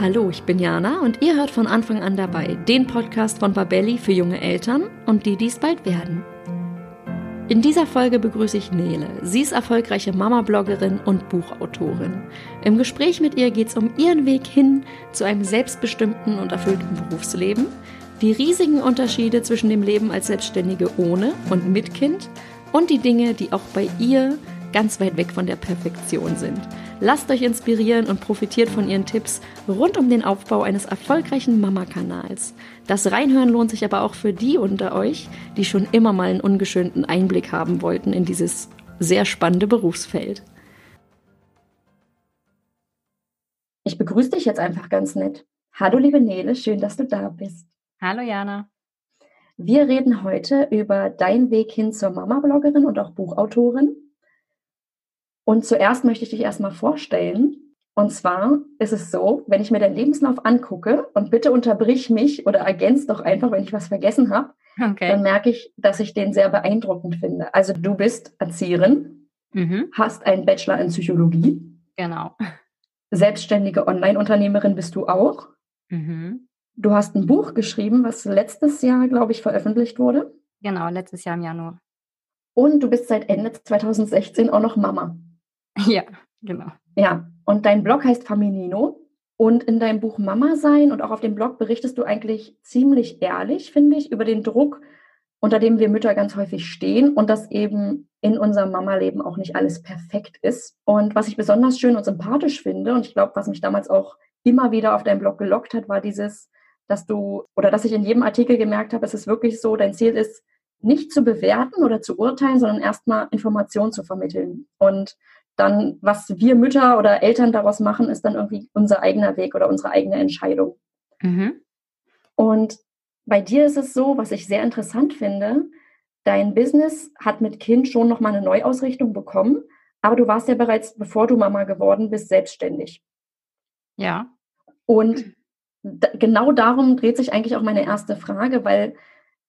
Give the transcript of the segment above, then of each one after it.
Hallo, ich bin Jana und ihr hört von Anfang an dabei den Podcast von Babelli für junge Eltern und die, die es bald werden. In dieser Folge begrüße ich Nele. Sie ist erfolgreiche Mama-Bloggerin und Buchautorin. Im Gespräch mit ihr geht es um ihren Weg hin zu einem selbstbestimmten und erfüllten Berufsleben, die riesigen Unterschiede zwischen dem Leben als Selbstständige ohne und mit Kind und die Dinge, die auch bei ihr ganz weit weg von der Perfektion sind. Lasst euch inspirieren und profitiert von ihren Tipps rund um den Aufbau eines erfolgreichen Mama-Kanals. Das Reinhören lohnt sich aber auch für die unter euch, die schon immer mal einen ungeschönten Einblick haben wollten in dieses sehr spannende Berufsfeld. Ich begrüße dich jetzt einfach ganz nett. Hallo liebe Nele, schön, dass du da bist. Hallo Jana. Wir reden heute über deinen Weg hin zur Mama-Bloggerin und auch Buchautorin. Und zuerst möchte ich dich erstmal vorstellen. Und zwar ist es so, wenn ich mir deinen Lebenslauf angucke und bitte unterbrich mich oder ergänz doch einfach, wenn ich was vergessen habe, okay. dann merke ich, dass ich den sehr beeindruckend finde. Also du bist Erzieherin, mhm. hast einen Bachelor in Psychologie. Genau. Selbstständige Online-Unternehmerin bist du auch. Mhm. Du hast ein Buch geschrieben, was letztes Jahr, glaube ich, veröffentlicht wurde. Genau, letztes Jahr im Januar. Und du bist seit Ende 2016 auch noch Mama. Ja, genau. Ja, und dein Blog heißt Faminino. Und in deinem Buch Mama sein und auch auf dem Blog berichtest du eigentlich ziemlich ehrlich, finde ich, über den Druck, unter dem wir Mütter ganz häufig stehen und dass eben in unserem Mama-Leben auch nicht alles perfekt ist. Und was ich besonders schön und sympathisch finde, und ich glaube, was mich damals auch immer wieder auf deinem Blog gelockt hat, war dieses, dass du oder dass ich in jedem Artikel gemerkt habe, es ist wirklich so, dein Ziel ist, nicht zu bewerten oder zu urteilen, sondern erstmal Informationen zu vermitteln. Und dann, was wir Mütter oder Eltern daraus machen, ist dann irgendwie unser eigener Weg oder unsere eigene Entscheidung. Mhm. Und bei dir ist es so, was ich sehr interessant finde, dein Business hat mit Kind schon nochmal eine Neuausrichtung bekommen, aber du warst ja bereits, bevor du Mama geworden bist, selbstständig. Ja. Und genau darum dreht sich eigentlich auch meine erste Frage, weil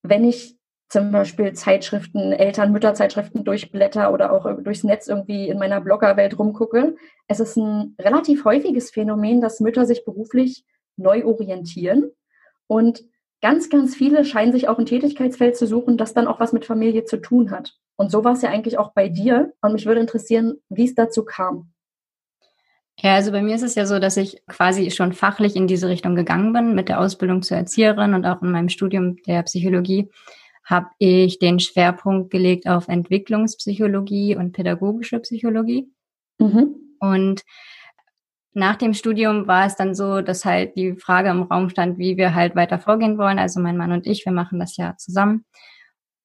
wenn ich zum Beispiel Zeitschriften, Eltern, Mütterzeitschriften durchblätter oder auch durchs Netz irgendwie in meiner Bloggerwelt rumgucke. Es ist ein relativ häufiges Phänomen, dass Mütter sich beruflich neu orientieren und ganz, ganz viele scheinen sich auch ein Tätigkeitsfeld zu suchen, das dann auch was mit Familie zu tun hat. Und so war es ja eigentlich auch bei dir. Und mich würde interessieren, wie es dazu kam. Ja, also bei mir ist es ja so, dass ich quasi schon fachlich in diese Richtung gegangen bin mit der Ausbildung zur Erzieherin und auch in meinem Studium der Psychologie habe ich den Schwerpunkt gelegt auf Entwicklungspsychologie und pädagogische Psychologie. Mhm. Und nach dem Studium war es dann so, dass halt die Frage im Raum stand, wie wir halt weiter vorgehen wollen. Also mein Mann und ich, wir machen das ja zusammen.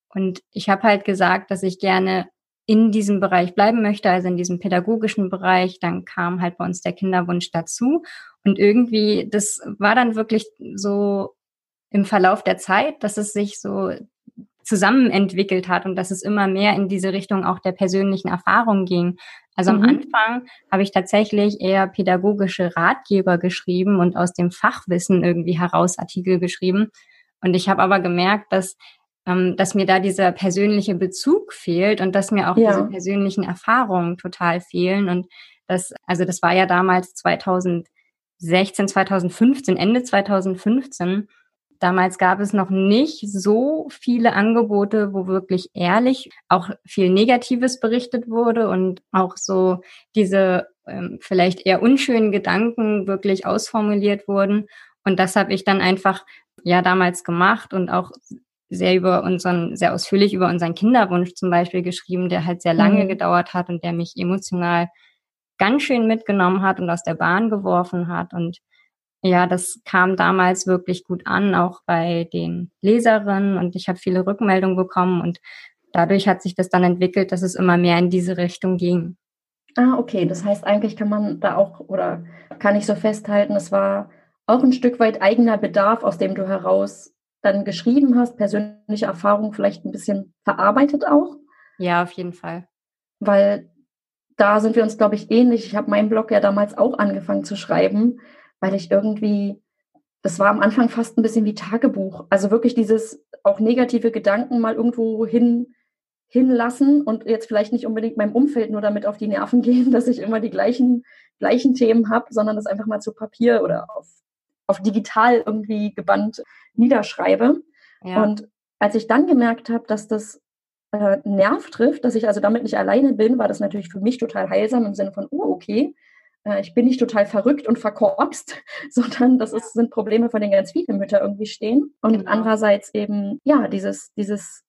Und ich habe halt gesagt, dass ich gerne in diesem Bereich bleiben möchte, also in diesem pädagogischen Bereich. Dann kam halt bei uns der Kinderwunsch dazu. Und irgendwie, das war dann wirklich so im Verlauf der Zeit, dass es sich so zusammen entwickelt hat und dass es immer mehr in diese Richtung auch der persönlichen Erfahrung ging. Also mhm. am Anfang habe ich tatsächlich eher pädagogische Ratgeber geschrieben und aus dem Fachwissen irgendwie heraus Artikel geschrieben. Und ich habe aber gemerkt, dass ähm, dass mir da dieser persönliche Bezug fehlt und dass mir auch ja. diese persönlichen Erfahrungen total fehlen. Und das, also das war ja damals 2016, 2015, Ende 2015. Damals gab es noch nicht so viele Angebote, wo wirklich ehrlich auch viel Negatives berichtet wurde und auch so diese ähm, vielleicht eher unschönen Gedanken wirklich ausformuliert wurden. Und das habe ich dann einfach ja damals gemacht und auch sehr über unseren, sehr ausführlich über unseren Kinderwunsch zum Beispiel geschrieben, der halt sehr lange mhm. gedauert hat und der mich emotional ganz schön mitgenommen hat und aus der Bahn geworfen hat. Und ja, das kam damals wirklich gut an, auch bei den Leserinnen und ich habe viele Rückmeldungen bekommen und dadurch hat sich das dann entwickelt, dass es immer mehr in diese Richtung ging. Ah, okay. Das heißt, eigentlich kann man da auch oder kann ich so festhalten, es war auch ein Stück weit eigener Bedarf, aus dem du heraus dann geschrieben hast, persönliche Erfahrung vielleicht ein bisschen verarbeitet auch. Ja, auf jeden Fall. Weil da sind wir uns, glaube ich, ähnlich. Ich habe meinen Blog ja damals auch angefangen zu schreiben weil ich irgendwie, das war am Anfang fast ein bisschen wie Tagebuch. Also wirklich dieses auch negative Gedanken mal irgendwo hin, hinlassen und jetzt vielleicht nicht unbedingt meinem Umfeld nur damit auf die Nerven gehen, dass ich immer die gleichen gleichen Themen habe, sondern das einfach mal zu Papier oder auf, auf digital irgendwie gebannt niederschreibe. Ja. Und als ich dann gemerkt habe, dass das äh, Nerv trifft, dass ich also damit nicht alleine bin, war das natürlich für mich total heilsam im Sinne von, oh, okay, ich bin nicht total verrückt und verkorkst, sondern das ist, sind Probleme, vor denen ganz viele Mütter irgendwie stehen. Und genau. andererseits eben, ja, dieses, dieses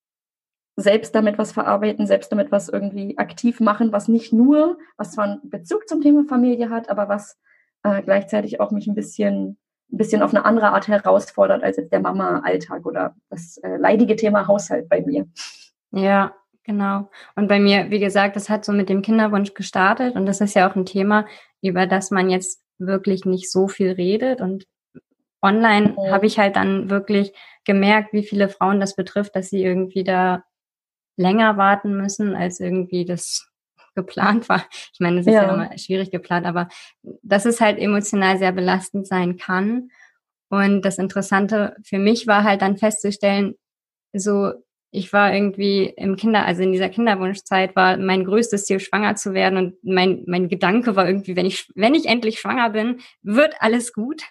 selbst damit was verarbeiten, selbst damit was irgendwie aktiv machen, was nicht nur, was zwar einen Bezug zum Thema Familie hat, aber was äh, gleichzeitig auch mich ein bisschen, ein bisschen auf eine andere Art herausfordert als jetzt der Mama-Alltag oder das äh, leidige Thema Haushalt bei mir. Ja, genau. Und bei mir, wie gesagt, das hat so mit dem Kinderwunsch gestartet und das ist ja auch ein Thema, über das man jetzt wirklich nicht so viel redet und online mhm. habe ich halt dann wirklich gemerkt, wie viele Frauen das betrifft, dass sie irgendwie da länger warten müssen, als irgendwie das geplant war. Ich meine, es ist ja. ja immer schwierig geplant, aber dass es halt emotional sehr belastend sein kann. Und das Interessante für mich war halt dann festzustellen, so ich war irgendwie im Kinder, also in dieser Kinderwunschzeit war mein größtes Ziel, schwanger zu werden. Und mein, mein Gedanke war irgendwie, wenn ich, wenn ich endlich schwanger bin, wird alles gut.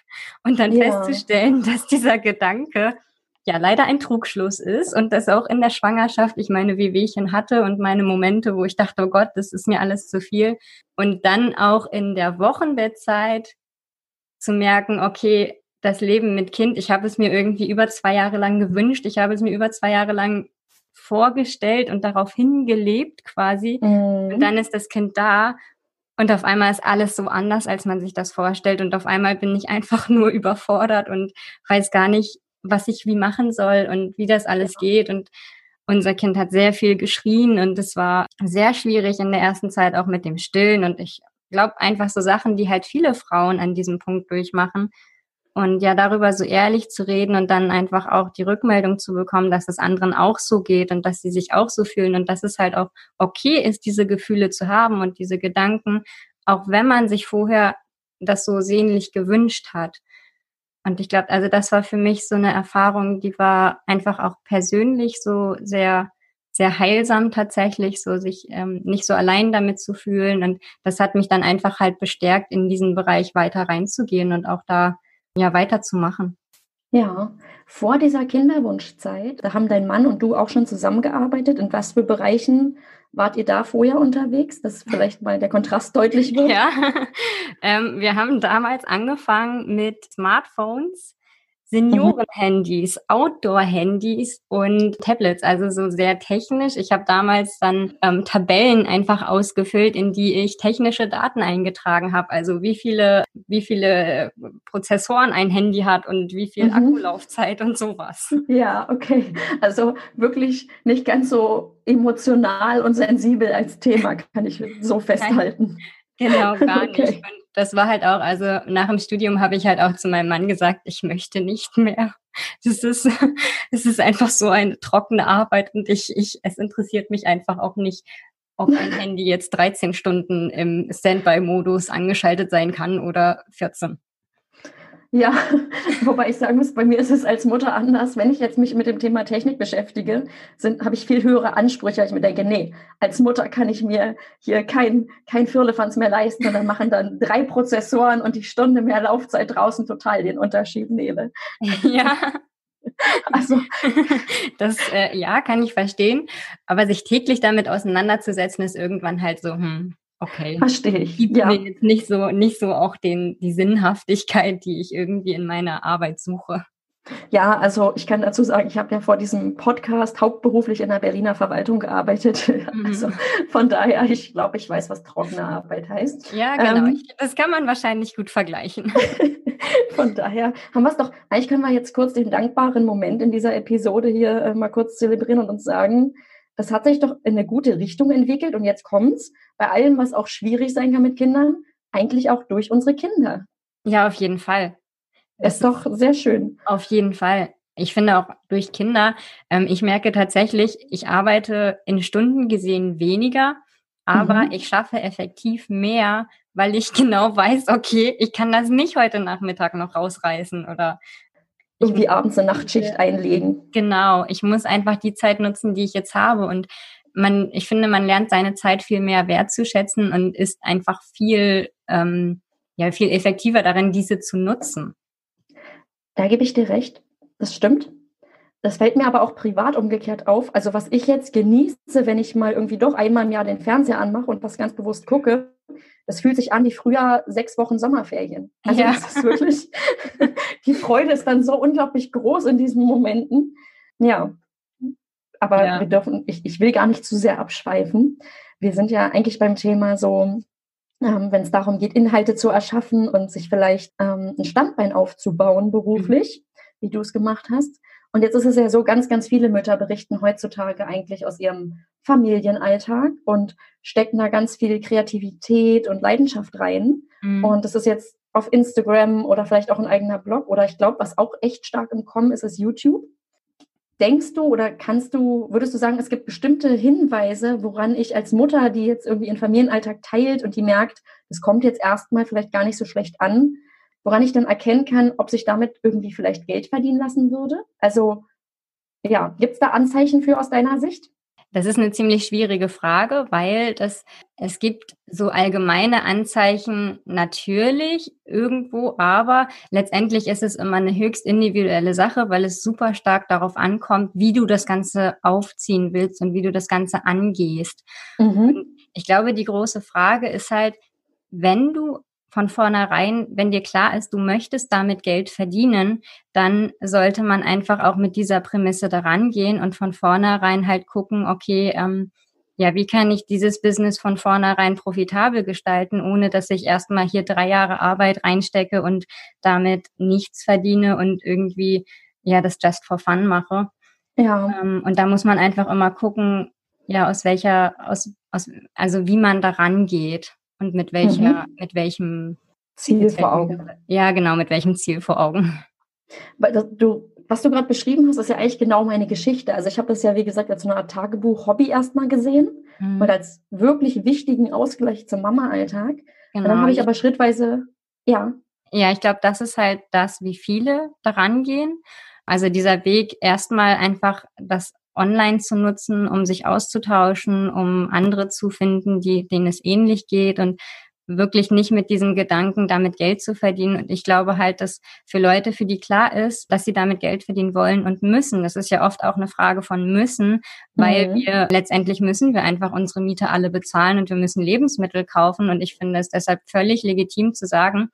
Und dann ja. festzustellen, dass dieser Gedanke ja leider ein Trugschluss ist und dass auch in der Schwangerschaft ich meine Wehwehchen hatte und meine Momente, wo ich dachte, oh Gott, das ist mir alles zu viel. Und dann auch in der Wochenbettzeit zu merken, okay, das Leben mit Kind, ich habe es mir irgendwie über zwei Jahre lang gewünscht, ich habe es mir über zwei Jahre lang vorgestellt und darauf hingelebt quasi. Mhm. Und dann ist das Kind da und auf einmal ist alles so anders, als man sich das vorstellt. Und auf einmal bin ich einfach nur überfordert und weiß gar nicht, was ich wie machen soll und wie das alles geht. Und unser Kind hat sehr viel geschrien und es war sehr schwierig in der ersten Zeit auch mit dem Stillen. Und ich glaube einfach so Sachen, die halt viele Frauen an diesem Punkt durchmachen. Und ja, darüber so ehrlich zu reden und dann einfach auch die Rückmeldung zu bekommen, dass es anderen auch so geht und dass sie sich auch so fühlen und dass es halt auch okay ist, diese Gefühle zu haben und diese Gedanken, auch wenn man sich vorher das so sehnlich gewünscht hat. Und ich glaube, also das war für mich so eine Erfahrung, die war einfach auch persönlich so sehr, sehr heilsam tatsächlich, so sich ähm, nicht so allein damit zu fühlen. Und das hat mich dann einfach halt bestärkt, in diesen Bereich weiter reinzugehen und auch da ja weiterzumachen. Ja, vor dieser Kinderwunschzeit, da haben dein Mann und du auch schon zusammengearbeitet. In was für Bereichen wart ihr da vorher unterwegs, dass vielleicht mal der Kontrast deutlich wird? Ja, ähm, wir haben damals angefangen mit Smartphones Senioren-Handys, Outdoor-Handys und Tablets, also so sehr technisch. Ich habe damals dann ähm, Tabellen einfach ausgefüllt, in die ich technische Daten eingetragen habe. Also wie viele, wie viele Prozessoren ein Handy hat und wie viel mhm. Akkulaufzeit und sowas. Ja, okay. Also wirklich nicht ganz so emotional und sensibel als Thema, kann ich so festhalten. Genau, gar okay. nicht. Und das war halt auch, also nach dem Studium habe ich halt auch zu meinem Mann gesagt, ich möchte nicht mehr. Es ist, es ist einfach so eine trockene Arbeit und ich, ich, es interessiert mich einfach auch nicht, ob mein Handy jetzt 13 Stunden im Standby-Modus angeschaltet sein kann oder 14. Ja, wobei ich sagen muss, bei mir ist es als Mutter anders. Wenn ich jetzt mich mit dem Thema Technik beschäftige, habe ich viel höhere Ansprüche. Ich mir denke, nee, als Mutter kann ich mir hier kein, kein Firlefanz mehr leisten und dann machen dann drei Prozessoren und die Stunde mehr Laufzeit draußen total den Unterschied, Nele. Ja. Also. Das, äh, ja, kann ich verstehen. Aber sich täglich damit auseinanderzusetzen, ist irgendwann halt so, hm, Okay. Verstehe ich. Gibt ja. mir jetzt nicht so, nicht so auch den, die Sinnhaftigkeit, die ich irgendwie in meiner Arbeit suche. Ja, also ich kann dazu sagen, ich habe ja vor diesem Podcast hauptberuflich in der Berliner Verwaltung gearbeitet. Mhm. Also von daher, ich glaube, ich weiß, was trockene Arbeit heißt. Ja, genau. Ähm, das kann man wahrscheinlich gut vergleichen. von daher haben wir es doch. Eigentlich können wir jetzt kurz den dankbaren Moment in dieser Episode hier äh, mal kurz zelebrieren und uns sagen, das hat sich doch in eine gute Richtung entwickelt und jetzt kommt's bei allem, was auch schwierig sein kann mit Kindern, eigentlich auch durch unsere Kinder. Ja, auf jeden Fall. Das ist doch sehr schön. Auf jeden Fall. Ich finde auch durch Kinder, ähm, ich merke tatsächlich, ich arbeite in Stunden gesehen weniger, aber mhm. ich schaffe effektiv mehr, weil ich genau weiß, okay, ich kann das nicht heute Nachmittag noch rausreißen oder irgendwie abends eine Nachtschicht einlegen. Genau, ich muss einfach die Zeit nutzen, die ich jetzt habe und man, ich finde, man lernt seine Zeit viel mehr wertzuschätzen und ist einfach viel ähm, ja viel effektiver darin, diese zu nutzen. Da gebe ich dir recht. Das stimmt. Das fällt mir aber auch privat umgekehrt auf. Also was ich jetzt genieße, wenn ich mal irgendwie doch einmal im Jahr den Fernseher anmache und was ganz bewusst gucke, das fühlt sich an wie früher sechs Wochen Sommerferien. Also ja. das ist wirklich, die Freude ist dann so unglaublich groß in diesen Momenten. Ja, aber ja. wir dürfen, ich, ich will gar nicht zu sehr abschweifen. Wir sind ja eigentlich beim Thema so, ähm, wenn es darum geht, Inhalte zu erschaffen und sich vielleicht ähm, ein Standbein aufzubauen beruflich, mhm. wie du es gemacht hast. Und jetzt ist es ja so, ganz, ganz viele Mütter berichten heutzutage eigentlich aus ihrem Familienalltag und stecken da ganz viel Kreativität und Leidenschaft rein. Mhm. Und das ist jetzt auf Instagram oder vielleicht auch ein eigener Blog oder ich glaube, was auch echt stark im Kommen ist, ist YouTube. Denkst du oder kannst du, würdest du sagen, es gibt bestimmte Hinweise, woran ich als Mutter, die jetzt irgendwie ihren Familienalltag teilt und die merkt, das kommt jetzt erstmal vielleicht gar nicht so schlecht an, woran ich dann erkennen kann, ob sich damit irgendwie vielleicht Geld verdienen lassen würde? Also ja, gibt es da Anzeichen für aus deiner Sicht? Das ist eine ziemlich schwierige Frage, weil das, es gibt so allgemeine Anzeichen natürlich irgendwo, aber letztendlich ist es immer eine höchst individuelle Sache, weil es super stark darauf ankommt, wie du das Ganze aufziehen willst und wie du das Ganze angehst. Mhm. Ich glaube, die große Frage ist halt, wenn du von vornherein, wenn dir klar ist, du möchtest damit Geld verdienen, dann sollte man einfach auch mit dieser Prämisse daran gehen und von vornherein halt gucken, okay, ähm, ja, wie kann ich dieses Business von vornherein profitabel gestalten, ohne dass ich erstmal hier drei Jahre Arbeit reinstecke und damit nichts verdiene und irgendwie, ja, das just for fun mache. Ja. Ähm, und da muss man einfach immer gucken, ja, aus welcher, aus, aus, also wie man daran geht. Und mit welcher, mhm. mit welchem Ziel vor Augen. Ja, genau, mit welchem Ziel vor Augen. Weil du, was du gerade beschrieben hast, ist ja eigentlich genau meine Geschichte. Also ich habe das ja, wie gesagt, als so eine Art Tagebuch-Hobby erstmal gesehen mhm. und als wirklich wichtigen Ausgleich zum Mama-Alltag. Genau. Und dann habe ich aber schrittweise, ja. Ja, ich glaube, das ist halt das, wie viele daran gehen. Also dieser Weg erstmal einfach das online zu nutzen, um sich auszutauschen, um andere zu finden, die, denen es ähnlich geht und wirklich nicht mit diesem Gedanken, damit Geld zu verdienen. Und ich glaube halt, dass für Leute, für die klar ist, dass sie damit Geld verdienen wollen und müssen, das ist ja oft auch eine Frage von müssen, weil mhm. wir letztendlich müssen wir einfach unsere Miete alle bezahlen und wir müssen Lebensmittel kaufen. Und ich finde es deshalb völlig legitim zu sagen,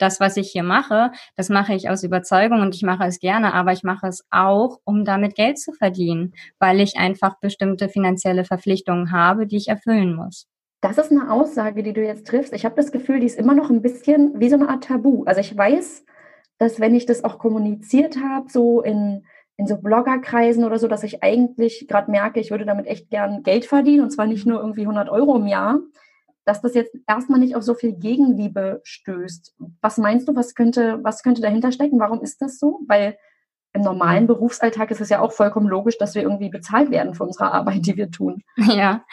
das, was ich hier mache, das mache ich aus Überzeugung und ich mache es gerne, aber ich mache es auch, um damit Geld zu verdienen, weil ich einfach bestimmte finanzielle Verpflichtungen habe, die ich erfüllen muss. Das ist eine Aussage, die du jetzt triffst. Ich habe das Gefühl, die ist immer noch ein bisschen wie so eine Art Tabu. Also ich weiß, dass wenn ich das auch kommuniziert habe, so in, in so Bloggerkreisen oder so, dass ich eigentlich gerade merke, ich würde damit echt gern Geld verdienen und zwar nicht nur irgendwie 100 Euro im Jahr, dass das jetzt erstmal nicht auf so viel Gegenliebe stößt. Was meinst du, was könnte, was könnte dahinter stecken? Warum ist das so? Weil im normalen Berufsalltag ist es ja auch vollkommen logisch, dass wir irgendwie bezahlt werden für unsere Arbeit, die wir tun. Ja.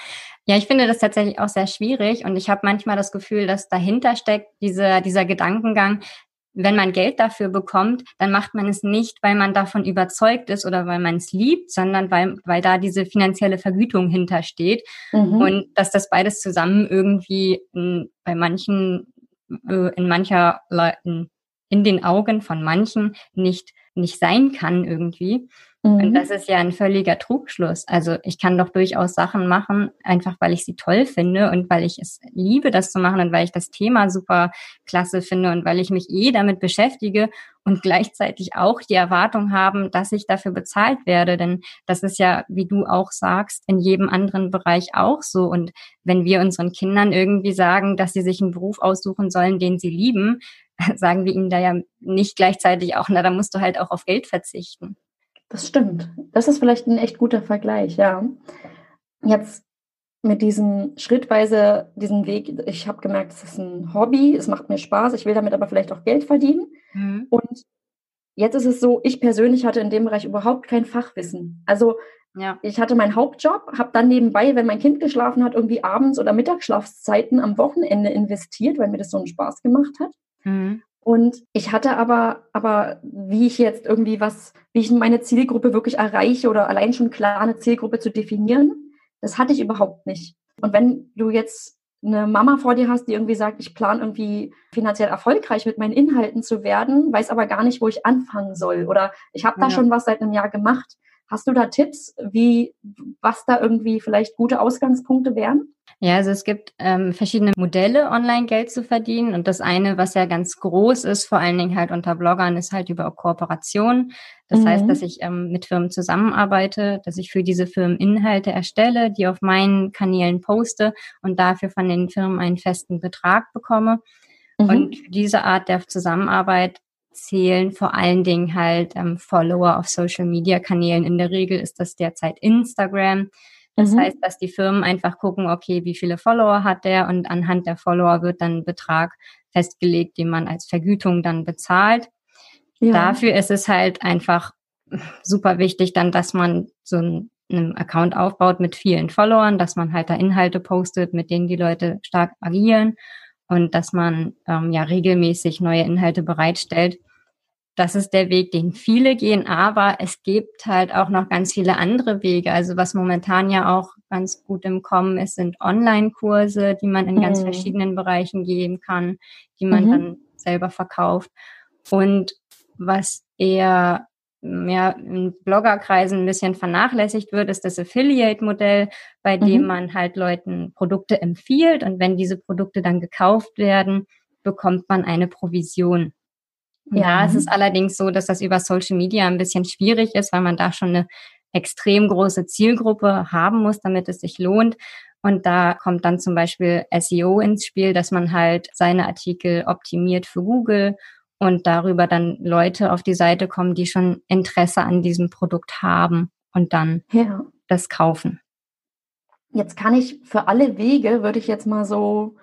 Ja, ich finde das tatsächlich auch sehr schwierig und ich habe manchmal das Gefühl, dass dahinter steckt diese, dieser Gedankengang, wenn man Geld dafür bekommt, dann macht man es nicht, weil man davon überzeugt ist oder weil man es liebt, sondern weil, weil da diese finanzielle Vergütung hintersteht. Mhm. Und dass das beides zusammen irgendwie in, bei manchen, äh, in mancher Leuten, in den Augen von manchen nicht, nicht sein kann irgendwie. Mhm. Und das ist ja ein völliger Trugschluss. Also ich kann doch durchaus Sachen machen, einfach weil ich sie toll finde und weil ich es liebe, das zu machen und weil ich das Thema super klasse finde und weil ich mich eh damit beschäftige und gleichzeitig auch die Erwartung haben, dass ich dafür bezahlt werde. Denn das ist ja, wie du auch sagst, in jedem anderen Bereich auch so. Und wenn wir unseren Kindern irgendwie sagen, dass sie sich einen Beruf aussuchen sollen, den sie lieben, sagen wir ihnen da ja nicht gleichzeitig auch, na, da musst du halt auch auf Geld verzichten. Das stimmt. Das ist vielleicht ein echt guter Vergleich, ja. Jetzt mit diesem schrittweise, diesen Weg, ich habe gemerkt, es ist ein Hobby, es macht mir Spaß, ich will damit aber vielleicht auch Geld verdienen. Mhm. Und jetzt ist es so, ich persönlich hatte in dem Bereich überhaupt kein Fachwissen. Also ja. ich hatte meinen Hauptjob, habe dann nebenbei, wenn mein Kind geschlafen hat, irgendwie abends oder Mittagsschlafszeiten am Wochenende investiert, weil mir das so einen Spaß gemacht hat. Mhm. Und ich hatte aber, aber wie ich jetzt irgendwie was, wie ich meine Zielgruppe wirklich erreiche oder allein schon klar eine Zielgruppe zu definieren, das hatte ich überhaupt nicht. Und wenn du jetzt eine Mama vor dir hast, die irgendwie sagt, ich plane irgendwie finanziell erfolgreich mit meinen Inhalten zu werden, weiß aber gar nicht, wo ich anfangen soll. Oder ich habe da ja. schon was seit einem Jahr gemacht. Hast du da Tipps, wie was da irgendwie vielleicht gute Ausgangspunkte wären? Ja, also es gibt ähm, verschiedene Modelle, online Geld zu verdienen. Und das eine, was ja ganz groß ist, vor allen Dingen halt unter Bloggern, ist halt über Kooperation. Das mhm. heißt, dass ich ähm, mit Firmen zusammenarbeite, dass ich für diese Firmen Inhalte erstelle, die auf meinen Kanälen poste und dafür von den Firmen einen festen Betrag bekomme. Mhm. Und für diese Art der Zusammenarbeit zählen vor allen Dingen halt ähm, Follower auf Social Media Kanälen. In der Regel ist das derzeit Instagram. Das mhm. heißt, dass die Firmen einfach gucken, okay, wie viele Follower hat der und anhand der Follower wird dann ein Betrag festgelegt, den man als Vergütung dann bezahlt. Ja. Dafür ist es halt einfach super wichtig dann, dass man so einen, einen Account aufbaut mit vielen Followern, dass man halt da Inhalte postet, mit denen die Leute stark agieren und dass man ähm, ja regelmäßig neue Inhalte bereitstellt das ist der Weg, den viele gehen, aber es gibt halt auch noch ganz viele andere Wege. Also was momentan ja auch ganz gut im Kommen ist, sind Online-Kurse, die man in mhm. ganz verschiedenen Bereichen geben kann, die man mhm. dann selber verkauft. Und was eher ja, in Bloggerkreisen ein bisschen vernachlässigt wird, ist das Affiliate-Modell, bei dem mhm. man halt Leuten Produkte empfiehlt und wenn diese Produkte dann gekauft werden, bekommt man eine Provision. Ja, es ist allerdings so, dass das über Social Media ein bisschen schwierig ist, weil man da schon eine extrem große Zielgruppe haben muss, damit es sich lohnt. Und da kommt dann zum Beispiel SEO ins Spiel, dass man halt seine Artikel optimiert für Google und darüber dann Leute auf die Seite kommen, die schon Interesse an diesem Produkt haben und dann ja. das kaufen. Jetzt kann ich für alle Wege, würde ich jetzt mal so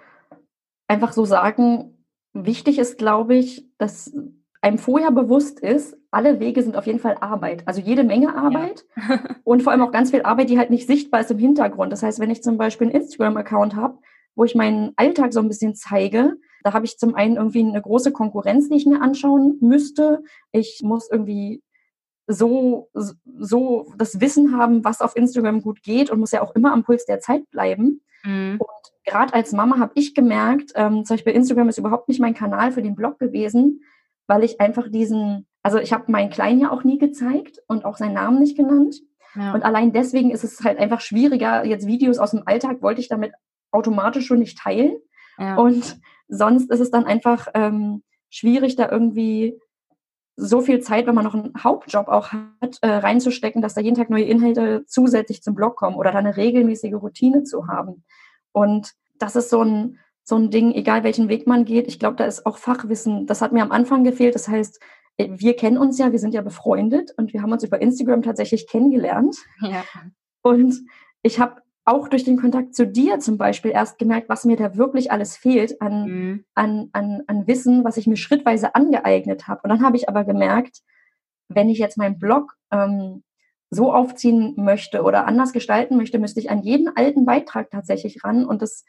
einfach so sagen, Wichtig ist, glaube ich, dass einem vorher bewusst ist, alle Wege sind auf jeden Fall Arbeit. Also jede Menge Arbeit ja. und vor allem auch ganz viel Arbeit, die halt nicht sichtbar ist im Hintergrund. Das heißt, wenn ich zum Beispiel einen Instagram-Account habe, wo ich meinen Alltag so ein bisschen zeige, da habe ich zum einen irgendwie eine große Konkurrenz, die ich mir anschauen müsste. Ich muss irgendwie so, so das Wissen haben, was auf Instagram gut geht und muss ja auch immer am Puls der Zeit bleiben. Mhm. Und gerade als Mama habe ich gemerkt, ähm, zum Beispiel Instagram ist überhaupt nicht mein Kanal für den Blog gewesen, weil ich einfach diesen, also ich habe meinen Kleinen ja auch nie gezeigt und auch seinen Namen nicht genannt. Ja. Und allein deswegen ist es halt einfach schwieriger. Jetzt Videos aus dem Alltag wollte ich damit automatisch schon nicht teilen. Ja. Und sonst ist es dann einfach ähm, schwierig, da irgendwie so viel Zeit, wenn man noch einen Hauptjob auch hat, äh, reinzustecken, dass da jeden Tag neue Inhalte zusätzlich zum Blog kommen oder da eine regelmäßige Routine zu haben. Und das ist so ein, so ein Ding, egal welchen Weg man geht. Ich glaube, da ist auch Fachwissen. Das hat mir am Anfang gefehlt. Das heißt, äh, wir kennen uns ja, wir sind ja befreundet und wir haben uns über Instagram tatsächlich kennengelernt. Ja. Und ich habe auch durch den Kontakt zu dir zum Beispiel erst gemerkt, was mir da wirklich alles fehlt an, mhm. an, an, an Wissen, was ich mir schrittweise angeeignet habe. Und dann habe ich aber gemerkt, wenn ich jetzt meinen Blog ähm, so aufziehen möchte oder anders gestalten möchte, müsste ich an jeden alten Beitrag tatsächlich ran. Und das,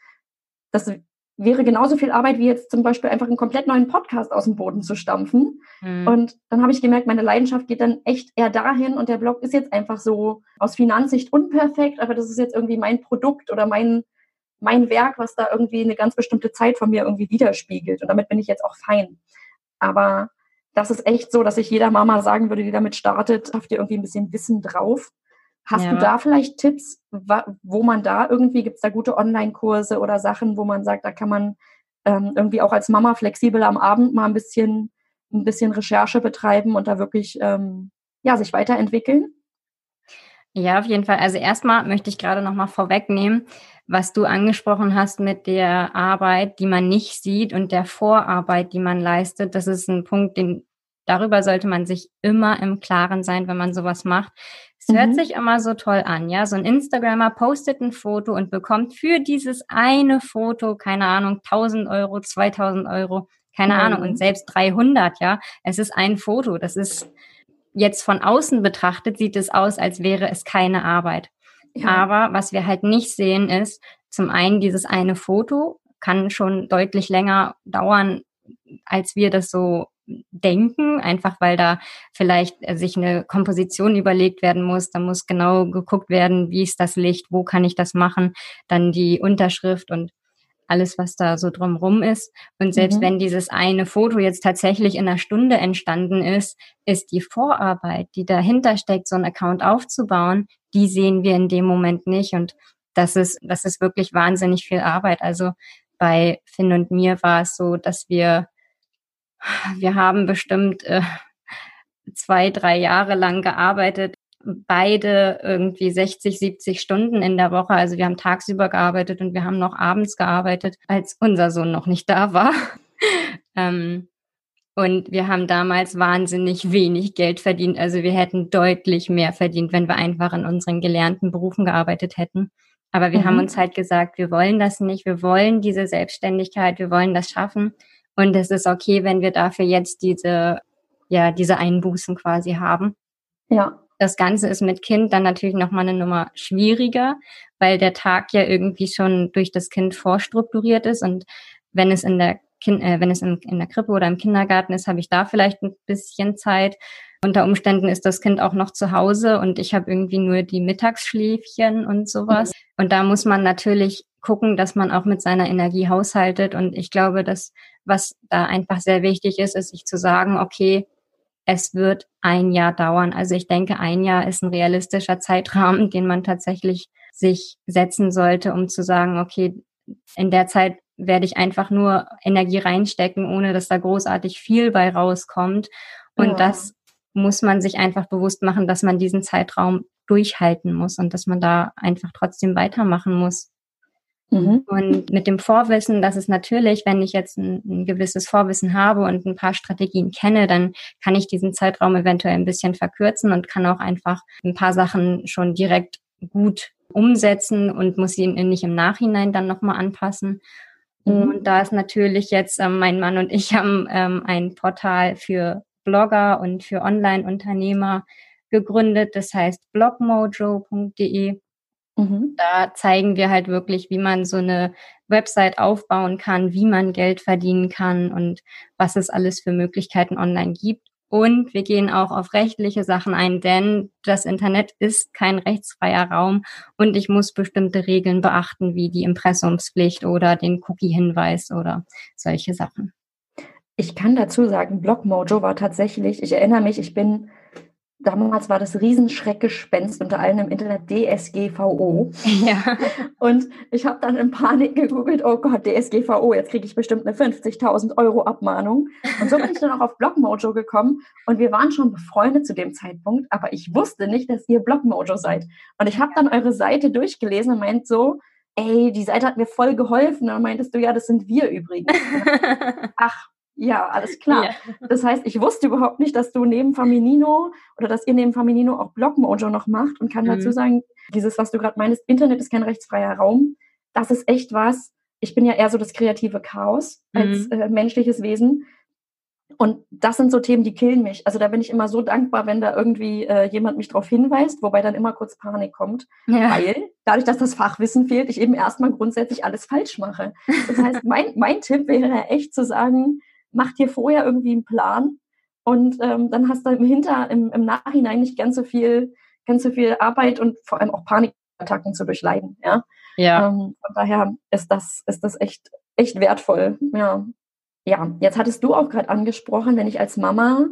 das wäre genauso viel Arbeit wie jetzt zum Beispiel einfach einen komplett neuen Podcast aus dem Boden zu stampfen. Mhm. Und dann habe ich gemerkt, meine Leidenschaft geht dann echt eher dahin und der Blog ist jetzt einfach so aus Finanzsicht unperfekt, aber das ist jetzt irgendwie mein Produkt oder mein, mein Werk, was da irgendwie eine ganz bestimmte Zeit von mir irgendwie widerspiegelt. Und damit bin ich jetzt auch fein. Aber das ist echt so, dass ich jeder Mama sagen würde, die damit startet, habt ihr irgendwie ein bisschen Wissen drauf. Hast ja. du da vielleicht Tipps, wo man da irgendwie, gibt es da gute Online-Kurse oder Sachen, wo man sagt, da kann man ähm, irgendwie auch als Mama flexibel am Abend mal ein bisschen, ein bisschen Recherche betreiben und da wirklich ähm, ja, sich weiterentwickeln? Ja, auf jeden Fall. Also erstmal möchte ich gerade nochmal vorwegnehmen, was du angesprochen hast mit der Arbeit, die man nicht sieht und der Vorarbeit, die man leistet. Das ist ein Punkt, den darüber sollte man sich immer im Klaren sein, wenn man sowas macht. Es mhm. hört sich immer so toll an, ja. So ein Instagrammer postet ein Foto und bekommt für dieses eine Foto, keine Ahnung, 1000 Euro, 2000 Euro, keine mhm. Ahnung, und selbst 300, ja. Es ist ein Foto. Das ist jetzt von außen betrachtet, sieht es aus, als wäre es keine Arbeit. Ja. Aber was wir halt nicht sehen ist, zum einen dieses eine Foto kann schon deutlich länger dauern, als wir das so denken, einfach weil da vielleicht äh, sich eine Komposition überlegt werden muss. Da muss genau geguckt werden, wie ist das Licht, wo kann ich das machen, dann die Unterschrift und alles, was da so drumrum ist. Und selbst mhm. wenn dieses eine Foto jetzt tatsächlich in einer Stunde entstanden ist, ist die Vorarbeit, die dahinter steckt, so einen Account aufzubauen, die sehen wir in dem Moment nicht. Und das ist, das ist wirklich wahnsinnig viel Arbeit. Also bei Finn und mir war es so, dass wir, wir haben bestimmt äh, zwei, drei Jahre lang gearbeitet, beide irgendwie 60, 70 Stunden in der Woche. Also wir haben tagsüber gearbeitet und wir haben noch abends gearbeitet, als unser Sohn noch nicht da war. ähm, und wir haben damals wahnsinnig wenig Geld verdient. Also wir hätten deutlich mehr verdient, wenn wir einfach in unseren gelernten Berufen gearbeitet hätten. Aber wir mhm. haben uns halt gesagt, wir wollen das nicht. Wir wollen diese Selbstständigkeit. Wir wollen das schaffen. Und es ist okay, wenn wir dafür jetzt diese, ja, diese Einbußen quasi haben. Ja. Das Ganze ist mit Kind dann natürlich nochmal eine Nummer schwieriger, weil der Tag ja irgendwie schon durch das Kind vorstrukturiert ist. Und wenn es in der kind, äh, wenn es in, in der Krippe oder im Kindergarten ist, habe ich da vielleicht ein bisschen Zeit. Unter Umständen ist das Kind auch noch zu Hause und ich habe irgendwie nur die Mittagsschläfchen und sowas. Mhm. Und da muss man natürlich gucken, dass man auch mit seiner Energie haushaltet. Und ich glaube, dass was da einfach sehr wichtig ist, ist sich zu sagen, okay, es wird ein Jahr dauern. Also ich denke, ein Jahr ist ein realistischer Zeitrahmen, den man tatsächlich sich setzen sollte, um zu sagen, okay, in der Zeit werde ich einfach nur Energie reinstecken, ohne dass da großartig viel bei rauskommt. Und ja. das muss man sich einfach bewusst machen, dass man diesen Zeitraum durchhalten muss und dass man da einfach trotzdem weitermachen muss. Mhm. Und mit dem Vorwissen, dass es natürlich, wenn ich jetzt ein, ein, gewisses Vorwissen habe und ein paar Strategien kenne, dann kann ich diesen Zeitraum eventuell ein bisschen verkürzen und kann auch einfach ein paar Sachen schon direkt gut umsetzen und muss ihn nicht im Nachhinein dann nochmal anpassen. Mhm. Und da ist natürlich jetzt ähm, mein Mann und ich haben ähm, ein Portal für Blogger und für Online-Unternehmer gegründet. Das heißt blogmojo.de. Mhm. Da zeigen wir halt wirklich, wie man so eine Website aufbauen kann, wie man Geld verdienen kann und was es alles für Möglichkeiten online gibt. Und wir gehen auch auf rechtliche Sachen ein, denn das Internet ist kein rechtsfreier Raum und ich muss bestimmte Regeln beachten, wie die Impressumspflicht oder den Cookie-Hinweis oder solche Sachen. Ich kann dazu sagen, Blockmojo war tatsächlich, ich erinnere mich, ich bin damals war das Riesenschreckgespenst unter allen im Internet DSGVO. Ja. Und ich habe dann in Panik gegoogelt, oh Gott, DSGVO, jetzt kriege ich bestimmt eine 50.000 Euro Abmahnung. Und so bin ich dann auch auf Blockmojo gekommen und wir waren schon befreundet zu dem Zeitpunkt, aber ich wusste nicht, dass ihr Blockmojo seid. Und ich habe dann eure Seite durchgelesen und meint so, ey, die Seite hat mir voll geholfen. Und dann meintest du, ja, das sind wir übrigens. Ach, ja, alles klar. Ja. Das heißt, ich wusste überhaupt nicht, dass du neben Faminino oder dass ihr neben Faminino auch Blogmojo noch macht und kann mhm. dazu sagen, dieses, was du gerade meinst, Internet ist kein rechtsfreier Raum. Das ist echt was. Ich bin ja eher so das kreative Chaos mhm. als äh, menschliches Wesen. Und das sind so Themen, die killen mich. Also da bin ich immer so dankbar, wenn da irgendwie äh, jemand mich darauf hinweist, wobei dann immer kurz Panik kommt, ja. weil dadurch, dass das Fachwissen fehlt, ich eben erstmal grundsätzlich alles falsch mache. Das heißt, mein, mein Tipp wäre echt zu sagen, mach dir vorher irgendwie einen Plan und ähm, dann hast du im Hinter, im, im Nachhinein nicht ganz so viel, ganz so viel Arbeit und vor allem auch Panikattacken zu durchleiden. Ja. ja. Ähm, von daher ist das, ist das echt, echt wertvoll. Ja. Ja, jetzt hattest du auch gerade angesprochen, wenn ich als Mama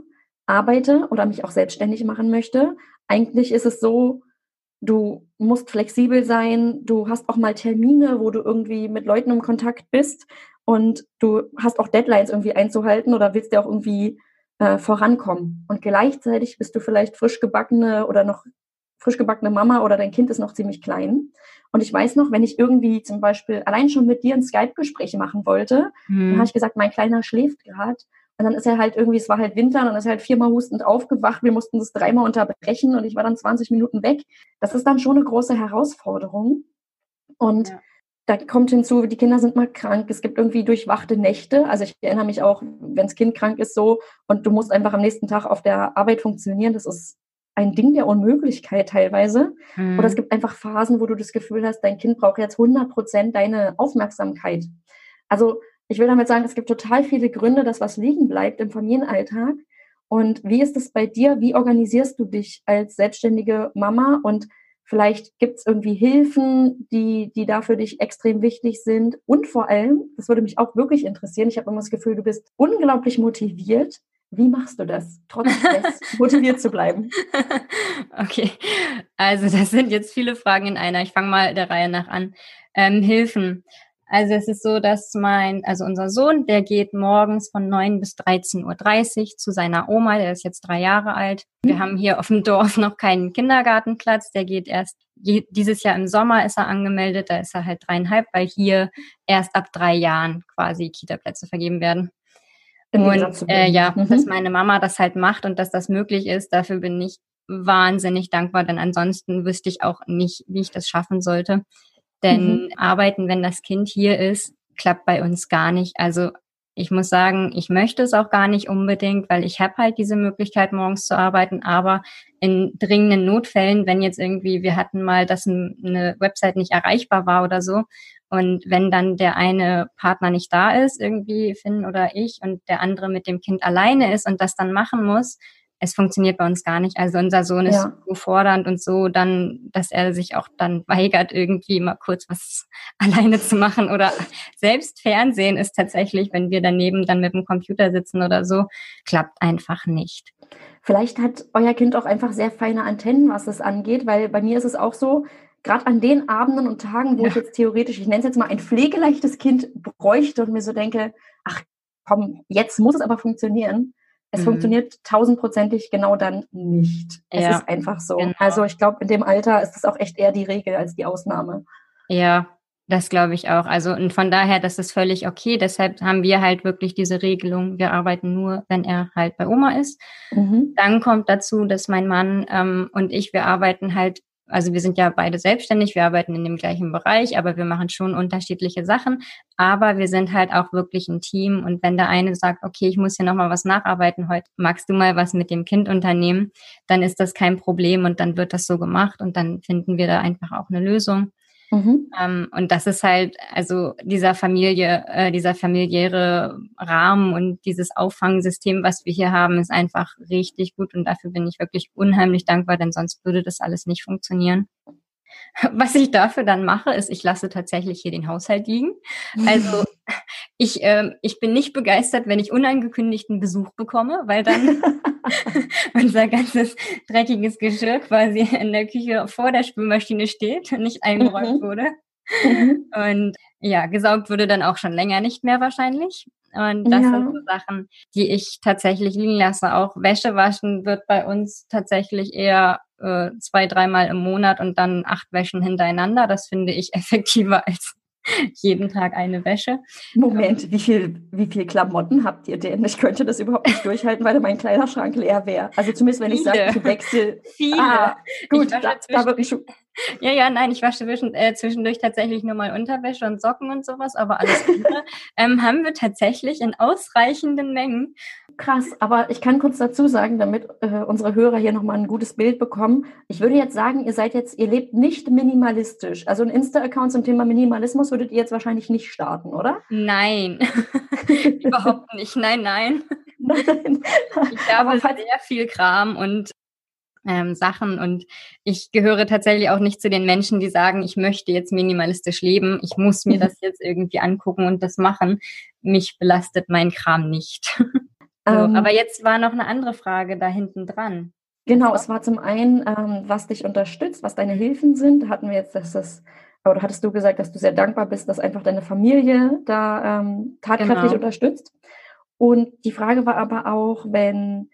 arbeite oder mich auch selbstständig machen möchte, eigentlich ist es so, du musst flexibel sein, du hast auch mal Termine, wo du irgendwie mit Leuten im Kontakt bist und du hast auch Deadlines irgendwie einzuhalten oder willst ja auch irgendwie äh, vorankommen. Und gleichzeitig bist du vielleicht frisch gebackene oder noch frisch gebackene Mama oder dein Kind ist noch ziemlich klein. Und ich weiß noch, wenn ich irgendwie zum Beispiel allein schon mit dir ein Skype-Gespräch machen wollte, mhm. dann habe ich gesagt, mein Kleiner schläft gerade. Und dann ist er halt irgendwie, es war halt Winter, und dann ist er halt viermal hustend aufgewacht. Wir mussten das dreimal unterbrechen und ich war dann 20 Minuten weg. Das ist dann schon eine große Herausforderung. Und ja da kommt hinzu, die Kinder sind mal krank, es gibt irgendwie durchwachte Nächte. Also ich erinnere mich auch, wenn das Kind krank ist so und du musst einfach am nächsten Tag auf der Arbeit funktionieren, das ist ein Ding der Unmöglichkeit teilweise. Mhm. Oder es gibt einfach Phasen, wo du das Gefühl hast, dein Kind braucht jetzt 100 Prozent deine Aufmerksamkeit. Also ich will damit sagen, es gibt total viele Gründe, dass was liegen bleibt im Familienalltag. Und wie ist es bei dir? Wie organisierst du dich als selbstständige Mama? Und Vielleicht gibt es irgendwie Hilfen, die, die da für dich extrem wichtig sind. Und vor allem, das würde mich auch wirklich interessieren, ich habe immer das Gefühl, du bist unglaublich motiviert. Wie machst du das, trotz Stress motiviert zu bleiben? Okay, also das sind jetzt viele Fragen in einer. Ich fange mal der Reihe nach an. Ähm, Hilfen. Also es ist so, dass mein, also unser Sohn, der geht morgens von 9 bis 13.30 Uhr zu seiner Oma, der ist jetzt drei Jahre alt. Wir haben hier auf dem Dorf noch keinen Kindergartenplatz, der geht erst, dieses Jahr im Sommer ist er angemeldet, da ist er halt dreieinhalb, weil hier erst ab drei Jahren quasi Kita-Plätze vergeben werden. Und äh, ja, mhm. dass meine Mama das halt macht und dass das möglich ist, dafür bin ich wahnsinnig dankbar, denn ansonsten wüsste ich auch nicht, wie ich das schaffen sollte. Denn mhm. arbeiten, wenn das Kind hier ist, klappt bei uns gar nicht. Also ich muss sagen, ich möchte es auch gar nicht unbedingt, weil ich habe halt diese Möglichkeit, morgens zu arbeiten. Aber in dringenden Notfällen, wenn jetzt irgendwie, wir hatten mal, dass eine Website nicht erreichbar war oder so, und wenn dann der eine Partner nicht da ist, irgendwie Finn oder ich, und der andere mit dem Kind alleine ist und das dann machen muss, es funktioniert bei uns gar nicht. Also unser Sohn ist ja. so fordernd und so dann, dass er sich auch dann weigert, irgendwie mal kurz was alleine zu machen oder selbst Fernsehen ist tatsächlich, wenn wir daneben dann mit dem Computer sitzen oder so, klappt einfach nicht. Vielleicht hat euer Kind auch einfach sehr feine Antennen, was es angeht, weil bei mir ist es auch so, gerade an den Abenden und Tagen, wo ja. ich jetzt theoretisch, ich nenne es jetzt mal ein pflegeleichtes Kind bräuchte und mir so denke, ach komm, jetzt muss es aber funktionieren, es mhm. funktioniert tausendprozentig genau dann nicht. Es ja, ist einfach so. Genau. Also ich glaube, in dem Alter ist das auch echt eher die Regel als die Ausnahme. Ja, das glaube ich auch. Also und von daher, das ist völlig okay. Deshalb haben wir halt wirklich diese Regelung. Wir arbeiten nur, wenn er halt bei Oma ist. Mhm. Dann kommt dazu, dass mein Mann ähm, und ich, wir arbeiten halt also wir sind ja beide selbstständig, wir arbeiten in dem gleichen Bereich, aber wir machen schon unterschiedliche Sachen. Aber wir sind halt auch wirklich ein Team. Und wenn der eine sagt, okay, ich muss hier nochmal was nacharbeiten heute, magst du mal was mit dem Kind unternehmen, dann ist das kein Problem und dann wird das so gemacht und dann finden wir da einfach auch eine Lösung. Mhm. Ähm, und das ist halt, also dieser Familie, äh, dieser familiäre Rahmen und dieses Auffangsystem, was wir hier haben, ist einfach richtig gut und dafür bin ich wirklich unheimlich dankbar, denn sonst würde das alles nicht funktionieren. Was ich dafür dann mache, ist, ich lasse tatsächlich hier den Haushalt liegen. Also ich, äh, ich bin nicht begeistert, wenn ich unangekündigten Besuch bekomme, weil dann unser ganzes dreckiges Geschirr quasi in der Küche vor der Spülmaschine steht und nicht eingeräumt mhm. wurde. Mhm. Und ja, gesaugt wurde dann auch schon länger nicht mehr wahrscheinlich. Und das ja. sind so Sachen, die ich tatsächlich liegen lasse. Auch Wäsche waschen wird bei uns tatsächlich eher äh, zwei, dreimal im Monat und dann acht Wäschen hintereinander. Das finde ich effektiver als jeden Tag eine Wäsche. Moment, wie viel, wie viel Klamotten habt ihr denn? Ich könnte das überhaupt nicht durchhalten, weil mein Kleiderschrank leer wäre. Also zumindest, wenn Viele. ich sage, ich wechsle. Viele. Ah, gut, da, da wird schon. Ja, ja, nein, ich wasche äh, zwischendurch tatsächlich nur mal Unterwäsche und Socken und sowas, aber alles andere ähm, haben wir tatsächlich in ausreichenden Mengen. Krass, aber ich kann kurz dazu sagen, damit äh, unsere Hörer hier nochmal ein gutes Bild bekommen. Ich würde jetzt sagen, ihr seid jetzt, ihr lebt nicht minimalistisch. Also ein Insta-Account zum Thema Minimalismus würdet ihr jetzt wahrscheinlich nicht starten, oder? Nein, überhaupt nicht. Nein, nein. nein. Ich habe sehr viel Kram und ähm, Sachen und ich gehöre tatsächlich auch nicht zu den Menschen, die sagen, ich möchte jetzt minimalistisch leben, ich muss mir das jetzt irgendwie angucken und das machen. Mich belastet mein Kram nicht. so, ähm, aber jetzt war noch eine andere Frage da hinten dran. Genau, es war zum einen, ähm, was dich unterstützt, was deine Hilfen sind. Da hatten wir jetzt, dass das, oder hattest du gesagt, dass du sehr dankbar bist, dass einfach deine Familie da ähm, tatkräftig genau. unterstützt. Und die Frage war aber auch, wenn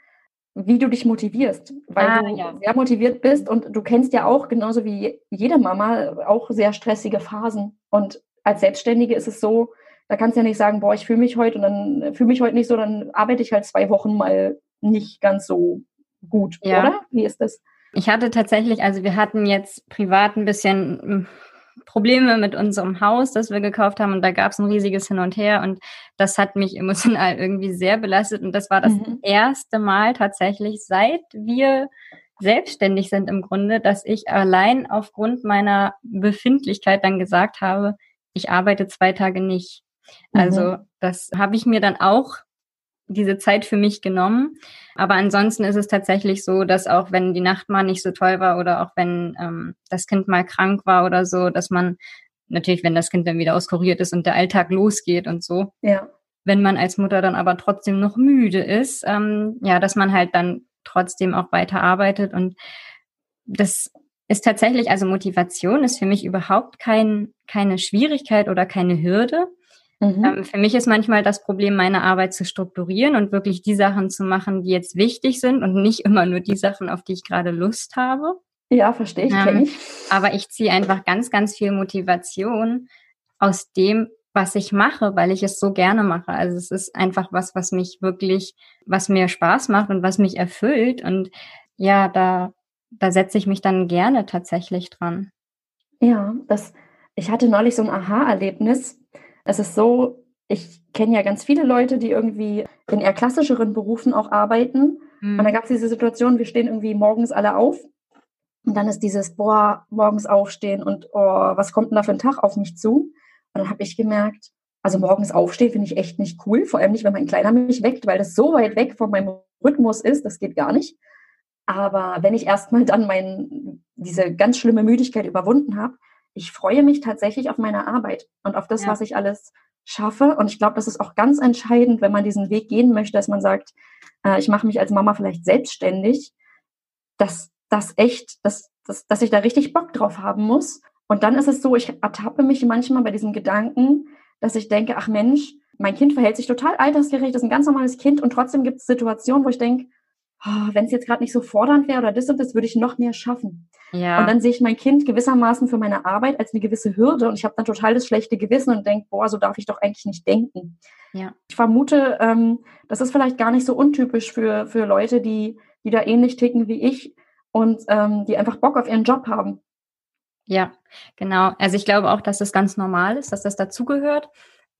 wie du dich motivierst, weil ah, du ja. sehr motiviert bist und du kennst ja auch genauso wie jede Mama auch sehr stressige Phasen und als Selbstständige ist es so, da kannst du ja nicht sagen, boah, ich fühle mich heute und dann fühle mich heute nicht so, dann arbeite ich halt zwei Wochen mal nicht ganz so gut, ja. oder? Wie ist das? Ich hatte tatsächlich, also wir hatten jetzt privat ein bisschen Probleme mit unserem Haus, das wir gekauft haben und da gab es ein riesiges Hin und Her und das hat mich emotional irgendwie sehr belastet und das war das mhm. erste Mal tatsächlich, seit wir selbstständig sind im Grunde, dass ich allein aufgrund meiner Befindlichkeit dann gesagt habe, ich arbeite zwei Tage nicht. Also mhm. das habe ich mir dann auch diese Zeit für mich genommen. Aber ansonsten ist es tatsächlich so, dass auch wenn die Nacht mal nicht so toll war oder auch wenn ähm, das Kind mal krank war oder so, dass man natürlich, wenn das Kind dann wieder auskuriert ist und der Alltag losgeht und so, ja. wenn man als Mutter dann aber trotzdem noch müde ist, ähm, ja, dass man halt dann trotzdem auch weiter arbeitet und das ist tatsächlich, also Motivation ist für mich überhaupt kein, keine Schwierigkeit oder keine Hürde. Mhm. Ähm, für mich ist manchmal das Problem, meine Arbeit zu strukturieren und wirklich die Sachen zu machen, die jetzt wichtig sind und nicht immer nur die Sachen, auf die ich gerade Lust habe. Ja, verstehe ich, ähm, ich. Aber ich ziehe einfach ganz, ganz viel Motivation aus dem, was ich mache, weil ich es so gerne mache. Also es ist einfach was, was mich wirklich, was mir Spaß macht und was mich erfüllt. Und ja, da, da setze ich mich dann gerne tatsächlich dran. Ja, das, ich hatte neulich so ein Aha-Erlebnis es ist so, ich kenne ja ganz viele Leute, die irgendwie in eher klassischeren Berufen auch arbeiten. Mhm. Und da gab es diese Situation, wir stehen irgendwie morgens alle auf und dann ist dieses, boah, morgens aufstehen und oh, was kommt denn da für ein Tag auf mich zu? Und dann habe ich gemerkt, also morgens aufstehen finde ich echt nicht cool, vor allem nicht, wenn mein Kleiner mich weckt, weil das so weit weg von meinem Rhythmus ist, das geht gar nicht. Aber wenn ich erstmal dann mein, diese ganz schlimme Müdigkeit überwunden habe, ich freue mich tatsächlich auf meine Arbeit und auf das, ja. was ich alles schaffe. Und ich glaube, das ist auch ganz entscheidend, wenn man diesen Weg gehen möchte, dass man sagt, äh, ich mache mich als Mama vielleicht selbstständig, dass das echt, dass, dass, dass ich da richtig Bock drauf haben muss. Und dann ist es so, ich ertappe mich manchmal bei diesem Gedanken, dass ich denke, ach Mensch, mein Kind verhält sich total altersgerecht, ist ein ganz normales Kind und trotzdem gibt es Situationen, wo ich denke, oh, wenn es jetzt gerade nicht so fordernd wäre oder das und das, würde ich noch mehr schaffen. Ja. Und dann sehe ich mein Kind gewissermaßen für meine Arbeit als eine gewisse Hürde und ich habe dann total das schlechte Gewissen und denke, boah, so darf ich doch eigentlich nicht denken. Ja. Ich vermute, ähm, das ist vielleicht gar nicht so untypisch für, für Leute, die, die da ähnlich ticken wie ich und ähm, die einfach Bock auf ihren Job haben. Ja, genau. Also ich glaube auch, dass das ganz normal ist, dass das dazugehört.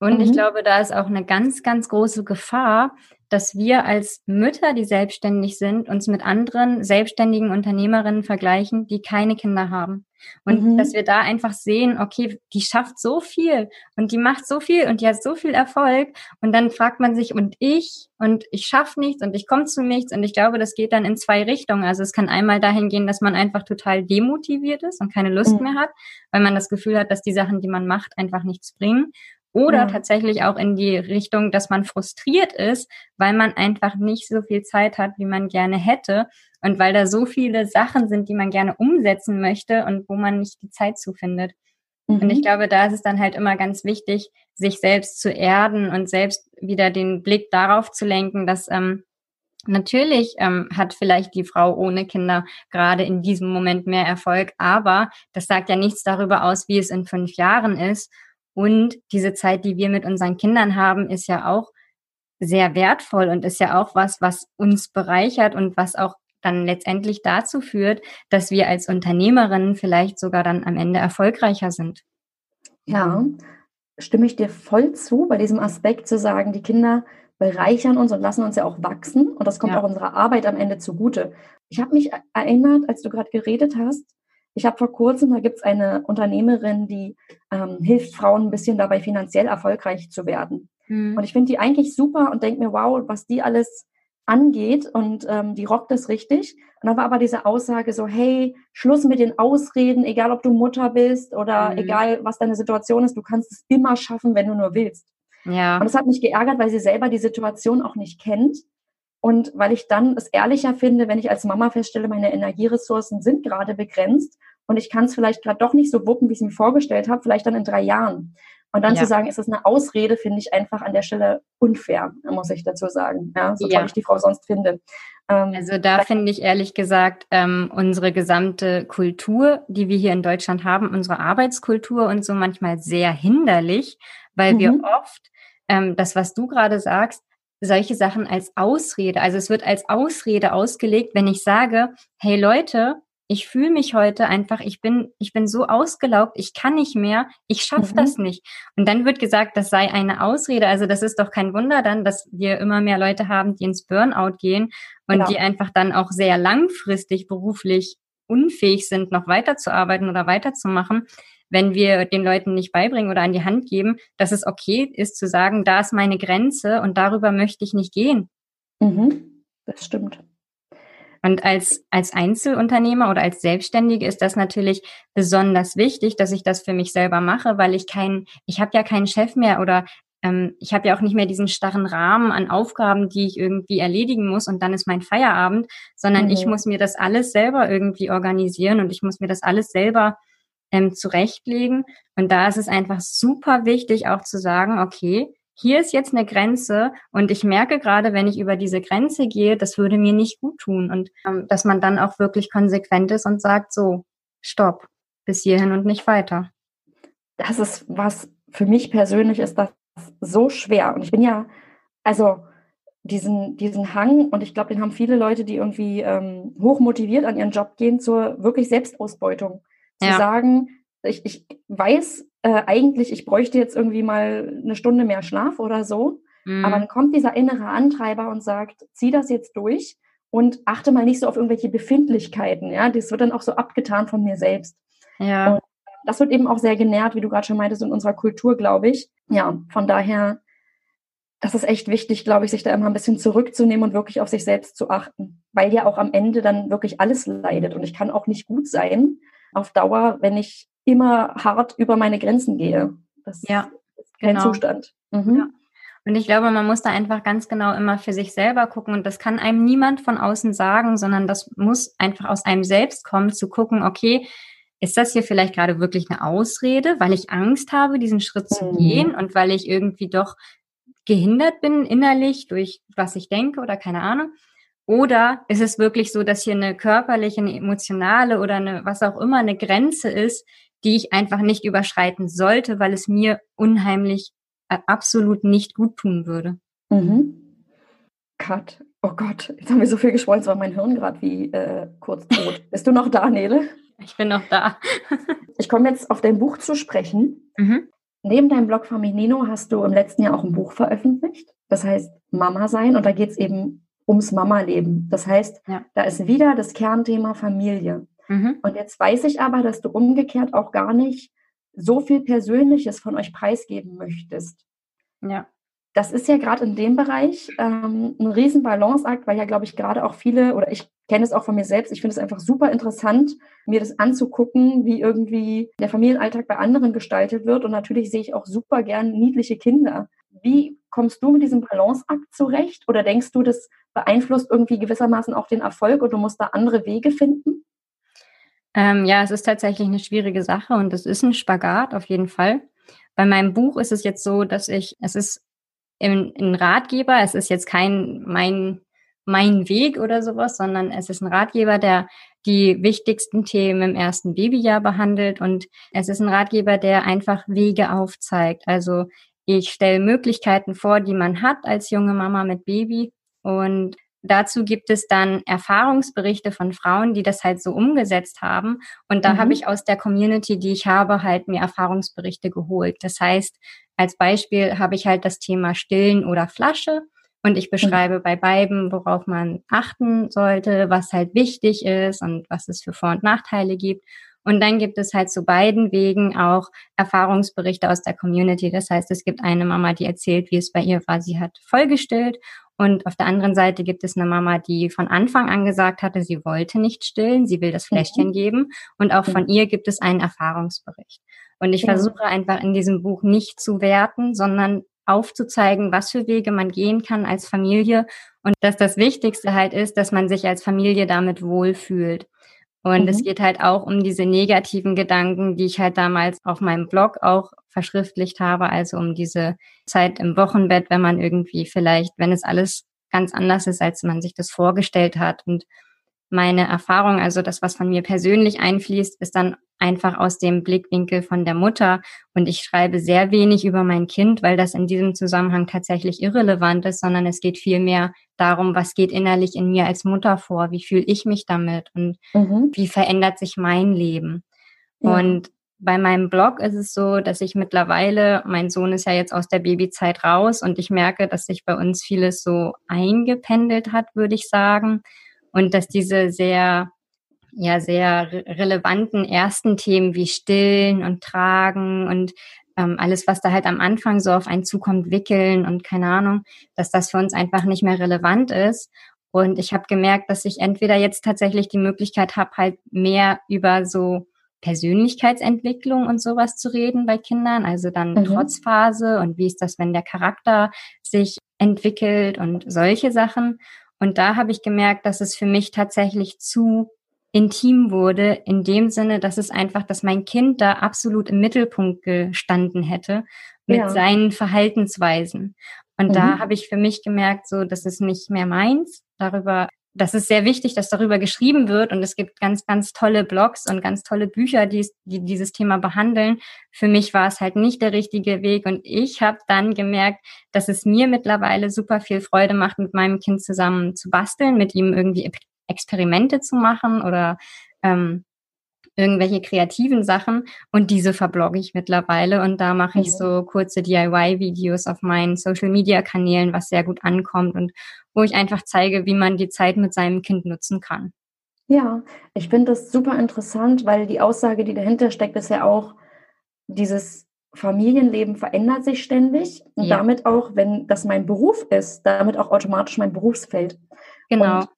Und mhm. ich glaube, da ist auch eine ganz, ganz große Gefahr, dass wir als Mütter, die selbstständig sind, uns mit anderen selbstständigen Unternehmerinnen vergleichen, die keine Kinder haben. Und mhm. dass wir da einfach sehen, okay, die schafft so viel und die macht so viel und die hat so viel Erfolg. Und dann fragt man sich, und ich, und ich schaffe nichts und ich komme zu nichts. Und ich glaube, das geht dann in zwei Richtungen. Also es kann einmal dahin gehen, dass man einfach total demotiviert ist und keine Lust mhm. mehr hat, weil man das Gefühl hat, dass die Sachen, die man macht, einfach nichts bringen. Oder ja. tatsächlich auch in die Richtung, dass man frustriert ist, weil man einfach nicht so viel Zeit hat, wie man gerne hätte. Und weil da so viele Sachen sind, die man gerne umsetzen möchte und wo man nicht die Zeit zufindet. Mhm. Und ich mhm. glaube, da ist es dann halt immer ganz wichtig, sich selbst zu erden und selbst wieder den Blick darauf zu lenken, dass ähm, Natürlich ähm, hat vielleicht die Frau ohne Kinder gerade in diesem Moment mehr Erfolg, aber das sagt ja nichts darüber aus, wie es in fünf Jahren ist. Und diese Zeit, die wir mit unseren Kindern haben, ist ja auch sehr wertvoll und ist ja auch was, was uns bereichert und was auch dann letztendlich dazu führt, dass wir als Unternehmerinnen vielleicht sogar dann am Ende erfolgreicher sind. Ja, stimme ich dir voll zu, bei diesem Aspekt zu sagen, die Kinder bereichern uns und lassen uns ja auch wachsen und das kommt ja. auch unserer Arbeit am Ende zugute. Ich habe mich erinnert, als du gerade geredet hast, ich habe vor kurzem, da gibt es eine Unternehmerin, die ähm, hilft Frauen ein bisschen dabei, finanziell erfolgreich zu werden. Mhm. Und ich finde die eigentlich super und denke mir, wow, was die alles angeht und ähm, die rockt das richtig. Und dann war aber diese Aussage so, hey, Schluss mit den Ausreden, egal ob du Mutter bist oder mhm. egal was deine Situation ist, du kannst es immer schaffen, wenn du nur willst. Ja. Und das hat mich geärgert, weil sie selber die Situation auch nicht kennt und weil ich dann es ehrlicher finde, wenn ich als Mama feststelle, meine Energieressourcen sind gerade begrenzt und ich kann es vielleicht gerade doch nicht so wuppen, wie ich es mir vorgestellt habe, vielleicht dann in drei Jahren. Und dann ja. zu sagen, ist das eine Ausrede, finde ich einfach an der Stelle unfair, muss ich dazu sagen. Ja, so ja. toll ich die Frau sonst finde. Ähm, also da finde ich ehrlich gesagt ähm, unsere gesamte Kultur, die wir hier in Deutschland haben, unsere Arbeitskultur und so manchmal sehr hinderlich, weil mhm. wir oft ähm, das, was du gerade sagst, solche Sachen als Ausrede. Also es wird als Ausrede ausgelegt, wenn ich sage, hey Leute, ich fühle mich heute einfach, ich bin, ich bin so ausgelaugt, ich kann nicht mehr, ich schaffe mhm. das nicht. Und dann wird gesagt, das sei eine Ausrede. Also das ist doch kein Wunder dann, dass wir immer mehr Leute haben, die ins Burnout gehen und genau. die einfach dann auch sehr langfristig beruflich unfähig sind, noch weiterzuarbeiten oder weiterzumachen, wenn wir den Leuten nicht beibringen oder an die Hand geben, dass es okay ist zu sagen, da ist meine Grenze und darüber möchte ich nicht gehen. Mhm, das stimmt. Und als, als Einzelunternehmer oder als Selbstständige ist das natürlich besonders wichtig, dass ich das für mich selber mache, weil ich kein, ich habe ja keinen Chef mehr oder ähm, ich habe ja auch nicht mehr diesen starren Rahmen an Aufgaben, die ich irgendwie erledigen muss und dann ist mein Feierabend, sondern mhm. ich muss mir das alles selber irgendwie organisieren und ich muss mir das alles selber ähm, zurechtlegen. Und da ist es einfach super wichtig, auch zu sagen, okay, hier ist jetzt eine Grenze und ich merke gerade, wenn ich über diese Grenze gehe, das würde mir nicht gut tun. Und ähm, dass man dann auch wirklich konsequent ist und sagt, so, stopp, bis hierhin und nicht weiter. Das ist was für mich persönlich ist das so schwer. Und ich bin ja, also diesen, diesen Hang, und ich glaube, den haben viele Leute, die irgendwie ähm, hoch motiviert an ihren Job gehen, zur wirklich Selbstausbeutung zu ja. sagen, ich, ich weiß äh, eigentlich, ich bräuchte jetzt irgendwie mal eine Stunde mehr Schlaf oder so. Mhm. Aber dann kommt dieser innere Antreiber und sagt, zieh das jetzt durch und achte mal nicht so auf irgendwelche Befindlichkeiten. Ja, das wird dann auch so abgetan von mir selbst. Ja. Und das wird eben auch sehr genährt, wie du gerade schon meintest, in unserer Kultur, glaube ich. Ja, von daher, das ist echt wichtig, glaube ich, sich da immer ein bisschen zurückzunehmen und wirklich auf sich selbst zu achten, weil ja auch am Ende dann wirklich alles leidet. Und ich kann auch nicht gut sein, auf Dauer, wenn ich immer hart über meine Grenzen gehe. Das ja, ist kein genau. Zustand. Mhm. Ja. Und ich glaube, man muss da einfach ganz genau immer für sich selber gucken. Und das kann einem niemand von außen sagen, sondern das muss einfach aus einem selbst kommen, zu gucken, okay, ist das hier vielleicht gerade wirklich eine Ausrede, weil ich Angst habe, diesen Schritt zu mhm. gehen und weil ich irgendwie doch gehindert bin innerlich durch was ich denke oder keine Ahnung? Oder ist es wirklich so, dass hier eine körperliche, eine emotionale oder eine, was auch immer, eine Grenze ist, die ich einfach nicht überschreiten sollte, weil es mir unheimlich äh, absolut nicht gut tun würde. Mhm. Cut. Oh Gott, jetzt haben wir so viel geschwollen, es war mein Hirn gerade wie äh, kurz tot. Bist du noch da, Nele? Ich bin noch da. ich komme jetzt auf dein Buch zu sprechen. Mhm. Neben deinem Blog Feminino hast du im letzten Jahr auch ein Buch veröffentlicht. Das heißt Mama sein. Und da geht es eben ums Mama-Leben. Das heißt, ja. da ist wieder das Kernthema Familie. Mhm. Und jetzt weiß ich aber, dass du umgekehrt auch gar nicht so viel Persönliches von euch preisgeben möchtest. Ja. Das ist ja gerade in dem Bereich ähm, ein riesen Balanceakt, weil ja, glaube ich, gerade auch viele, oder ich kenne es auch von mir selbst, ich finde es einfach super interessant, mir das anzugucken, wie irgendwie der Familienalltag bei anderen gestaltet wird. Und natürlich sehe ich auch super gern niedliche Kinder. Wie kommst du mit diesem Balanceakt zurecht? Oder denkst du, das beeinflusst irgendwie gewissermaßen auch den Erfolg und du musst da andere Wege finden? Ähm, ja, es ist tatsächlich eine schwierige Sache und es ist ein Spagat auf jeden Fall. Bei meinem Buch ist es jetzt so, dass ich, es ist ein, Ratgeber, es ist jetzt kein mein mein Weg oder sowas, sondern es ist ein Ratgeber, der die wichtigsten Themen im ersten Babyjahr behandelt und es ist ein Ratgeber, der einfach Wege aufzeigt. Also ich stelle Möglichkeiten vor, die man hat als junge Mama mit Baby und dazu gibt es dann Erfahrungsberichte von Frauen, die das halt so umgesetzt haben. Und da mhm. habe ich aus der Community, die ich habe, halt mir Erfahrungsberichte geholt. Das heißt, als Beispiel habe ich halt das Thema Stillen oder Flasche. Und ich mhm. beschreibe mhm. bei beiden, worauf man achten sollte, was halt wichtig ist und was es für Vor- und Nachteile gibt. Und dann gibt es halt zu beiden Wegen auch Erfahrungsberichte aus der Community. Das heißt, es gibt eine Mama, die erzählt, wie es bei ihr war. Sie hat vollgestillt und auf der anderen Seite gibt es eine Mama, die von Anfang an gesagt hatte, sie wollte nicht stillen, sie will das Fläschchen mhm. geben. Und auch von ihr gibt es einen Erfahrungsbericht. Und ich ja. versuche einfach in diesem Buch nicht zu werten, sondern aufzuzeigen, was für Wege man gehen kann als Familie und dass das Wichtigste halt ist, dass man sich als Familie damit wohlfühlt. Und mhm. es geht halt auch um diese negativen Gedanken, die ich halt damals auf meinem Blog auch verschriftlicht habe, also um diese Zeit im Wochenbett, wenn man irgendwie vielleicht, wenn es alles ganz anders ist, als man sich das vorgestellt hat. Und meine Erfahrung, also das, was von mir persönlich einfließt, ist dann einfach aus dem Blickwinkel von der Mutter. Und ich schreibe sehr wenig über mein Kind, weil das in diesem Zusammenhang tatsächlich irrelevant ist, sondern es geht vielmehr darum, was geht innerlich in mir als Mutter vor, wie fühle ich mich damit und mhm. wie verändert sich mein Leben. Ja. Und bei meinem Blog ist es so, dass ich mittlerweile, mein Sohn ist ja jetzt aus der Babyzeit raus und ich merke, dass sich bei uns vieles so eingependelt hat, würde ich sagen. Und dass diese sehr ja sehr re relevanten ersten Themen wie Stillen und Tragen und ähm, alles, was da halt am Anfang so auf einen zukommt, wickeln und keine Ahnung, dass das für uns einfach nicht mehr relevant ist. Und ich habe gemerkt, dass ich entweder jetzt tatsächlich die Möglichkeit habe, halt mehr über so Persönlichkeitsentwicklung und sowas zu reden bei Kindern, also dann mhm. Trotzphase und wie ist das, wenn der Charakter sich entwickelt und solche Sachen. Und da habe ich gemerkt, dass es für mich tatsächlich zu intim wurde, in dem Sinne, dass es einfach, dass mein Kind da absolut im Mittelpunkt gestanden hätte mit ja. seinen Verhaltensweisen. Und mhm. da habe ich für mich gemerkt, so, das ist nicht mehr meins. Darüber, das ist sehr wichtig, dass darüber geschrieben wird. Und es gibt ganz, ganz tolle Blogs und ganz tolle Bücher, die, die dieses Thema behandeln. Für mich war es halt nicht der richtige Weg. Und ich habe dann gemerkt, dass es mir mittlerweile super viel Freude macht, mit meinem Kind zusammen zu basteln, mit ihm irgendwie Experimente zu machen oder ähm, irgendwelche kreativen Sachen und diese verblogge ich mittlerweile und da mache ich mhm. so kurze DIY-Videos auf meinen Social-Media-Kanälen, was sehr gut ankommt und wo ich einfach zeige, wie man die Zeit mit seinem Kind nutzen kann. Ja, ich finde das super interessant, weil die Aussage, die dahinter steckt, ist ja auch, dieses Familienleben verändert sich ständig und ja. damit auch, wenn das mein Beruf ist, damit auch automatisch mein Berufsfeld. Genau. Und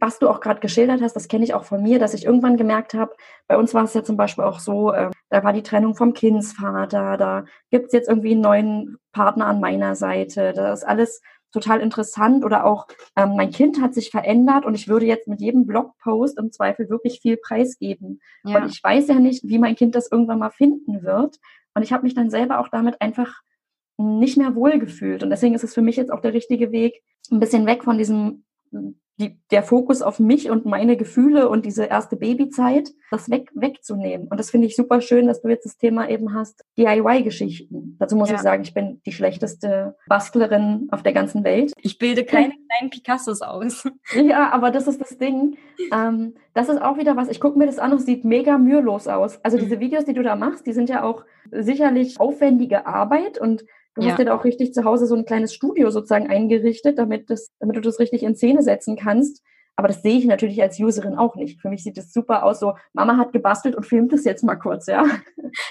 was du auch gerade geschildert hast, das kenne ich auch von mir, dass ich irgendwann gemerkt habe, bei uns war es ja zum Beispiel auch so, äh, da war die Trennung vom Kindsvater, da gibt es jetzt irgendwie einen neuen Partner an meiner Seite, das ist alles total interessant oder auch ähm, mein Kind hat sich verändert und ich würde jetzt mit jedem Blogpost im Zweifel wirklich viel preisgeben. Ja. Und ich weiß ja nicht, wie mein Kind das irgendwann mal finden wird. Und ich habe mich dann selber auch damit einfach nicht mehr wohlgefühlt. Und deswegen ist es für mich jetzt auch der richtige Weg, ein bisschen weg von diesem die, der Fokus auf mich und meine Gefühle und diese erste Babyzeit, das weg, wegzunehmen. Und das finde ich super schön, dass du jetzt das Thema eben hast, DIY-Geschichten. Dazu muss ja. ich sagen, ich bin die schlechteste Bastlerin auf der ganzen Welt. Ich bilde keine kleinen Picassos aus. Ja, aber das ist das Ding. Ähm, das ist auch wieder was, ich gucke mir das an und es sieht mega mühelos aus. Also mhm. diese Videos, die du da machst, die sind ja auch sicherlich aufwendige Arbeit und Du ja. hast dir da auch richtig zu Hause so ein kleines Studio sozusagen eingerichtet, damit, das, damit du das richtig in Szene setzen kannst. Aber das sehe ich natürlich als Userin auch nicht. Für mich sieht es super aus, so Mama hat gebastelt und filmt es jetzt mal kurz, ja.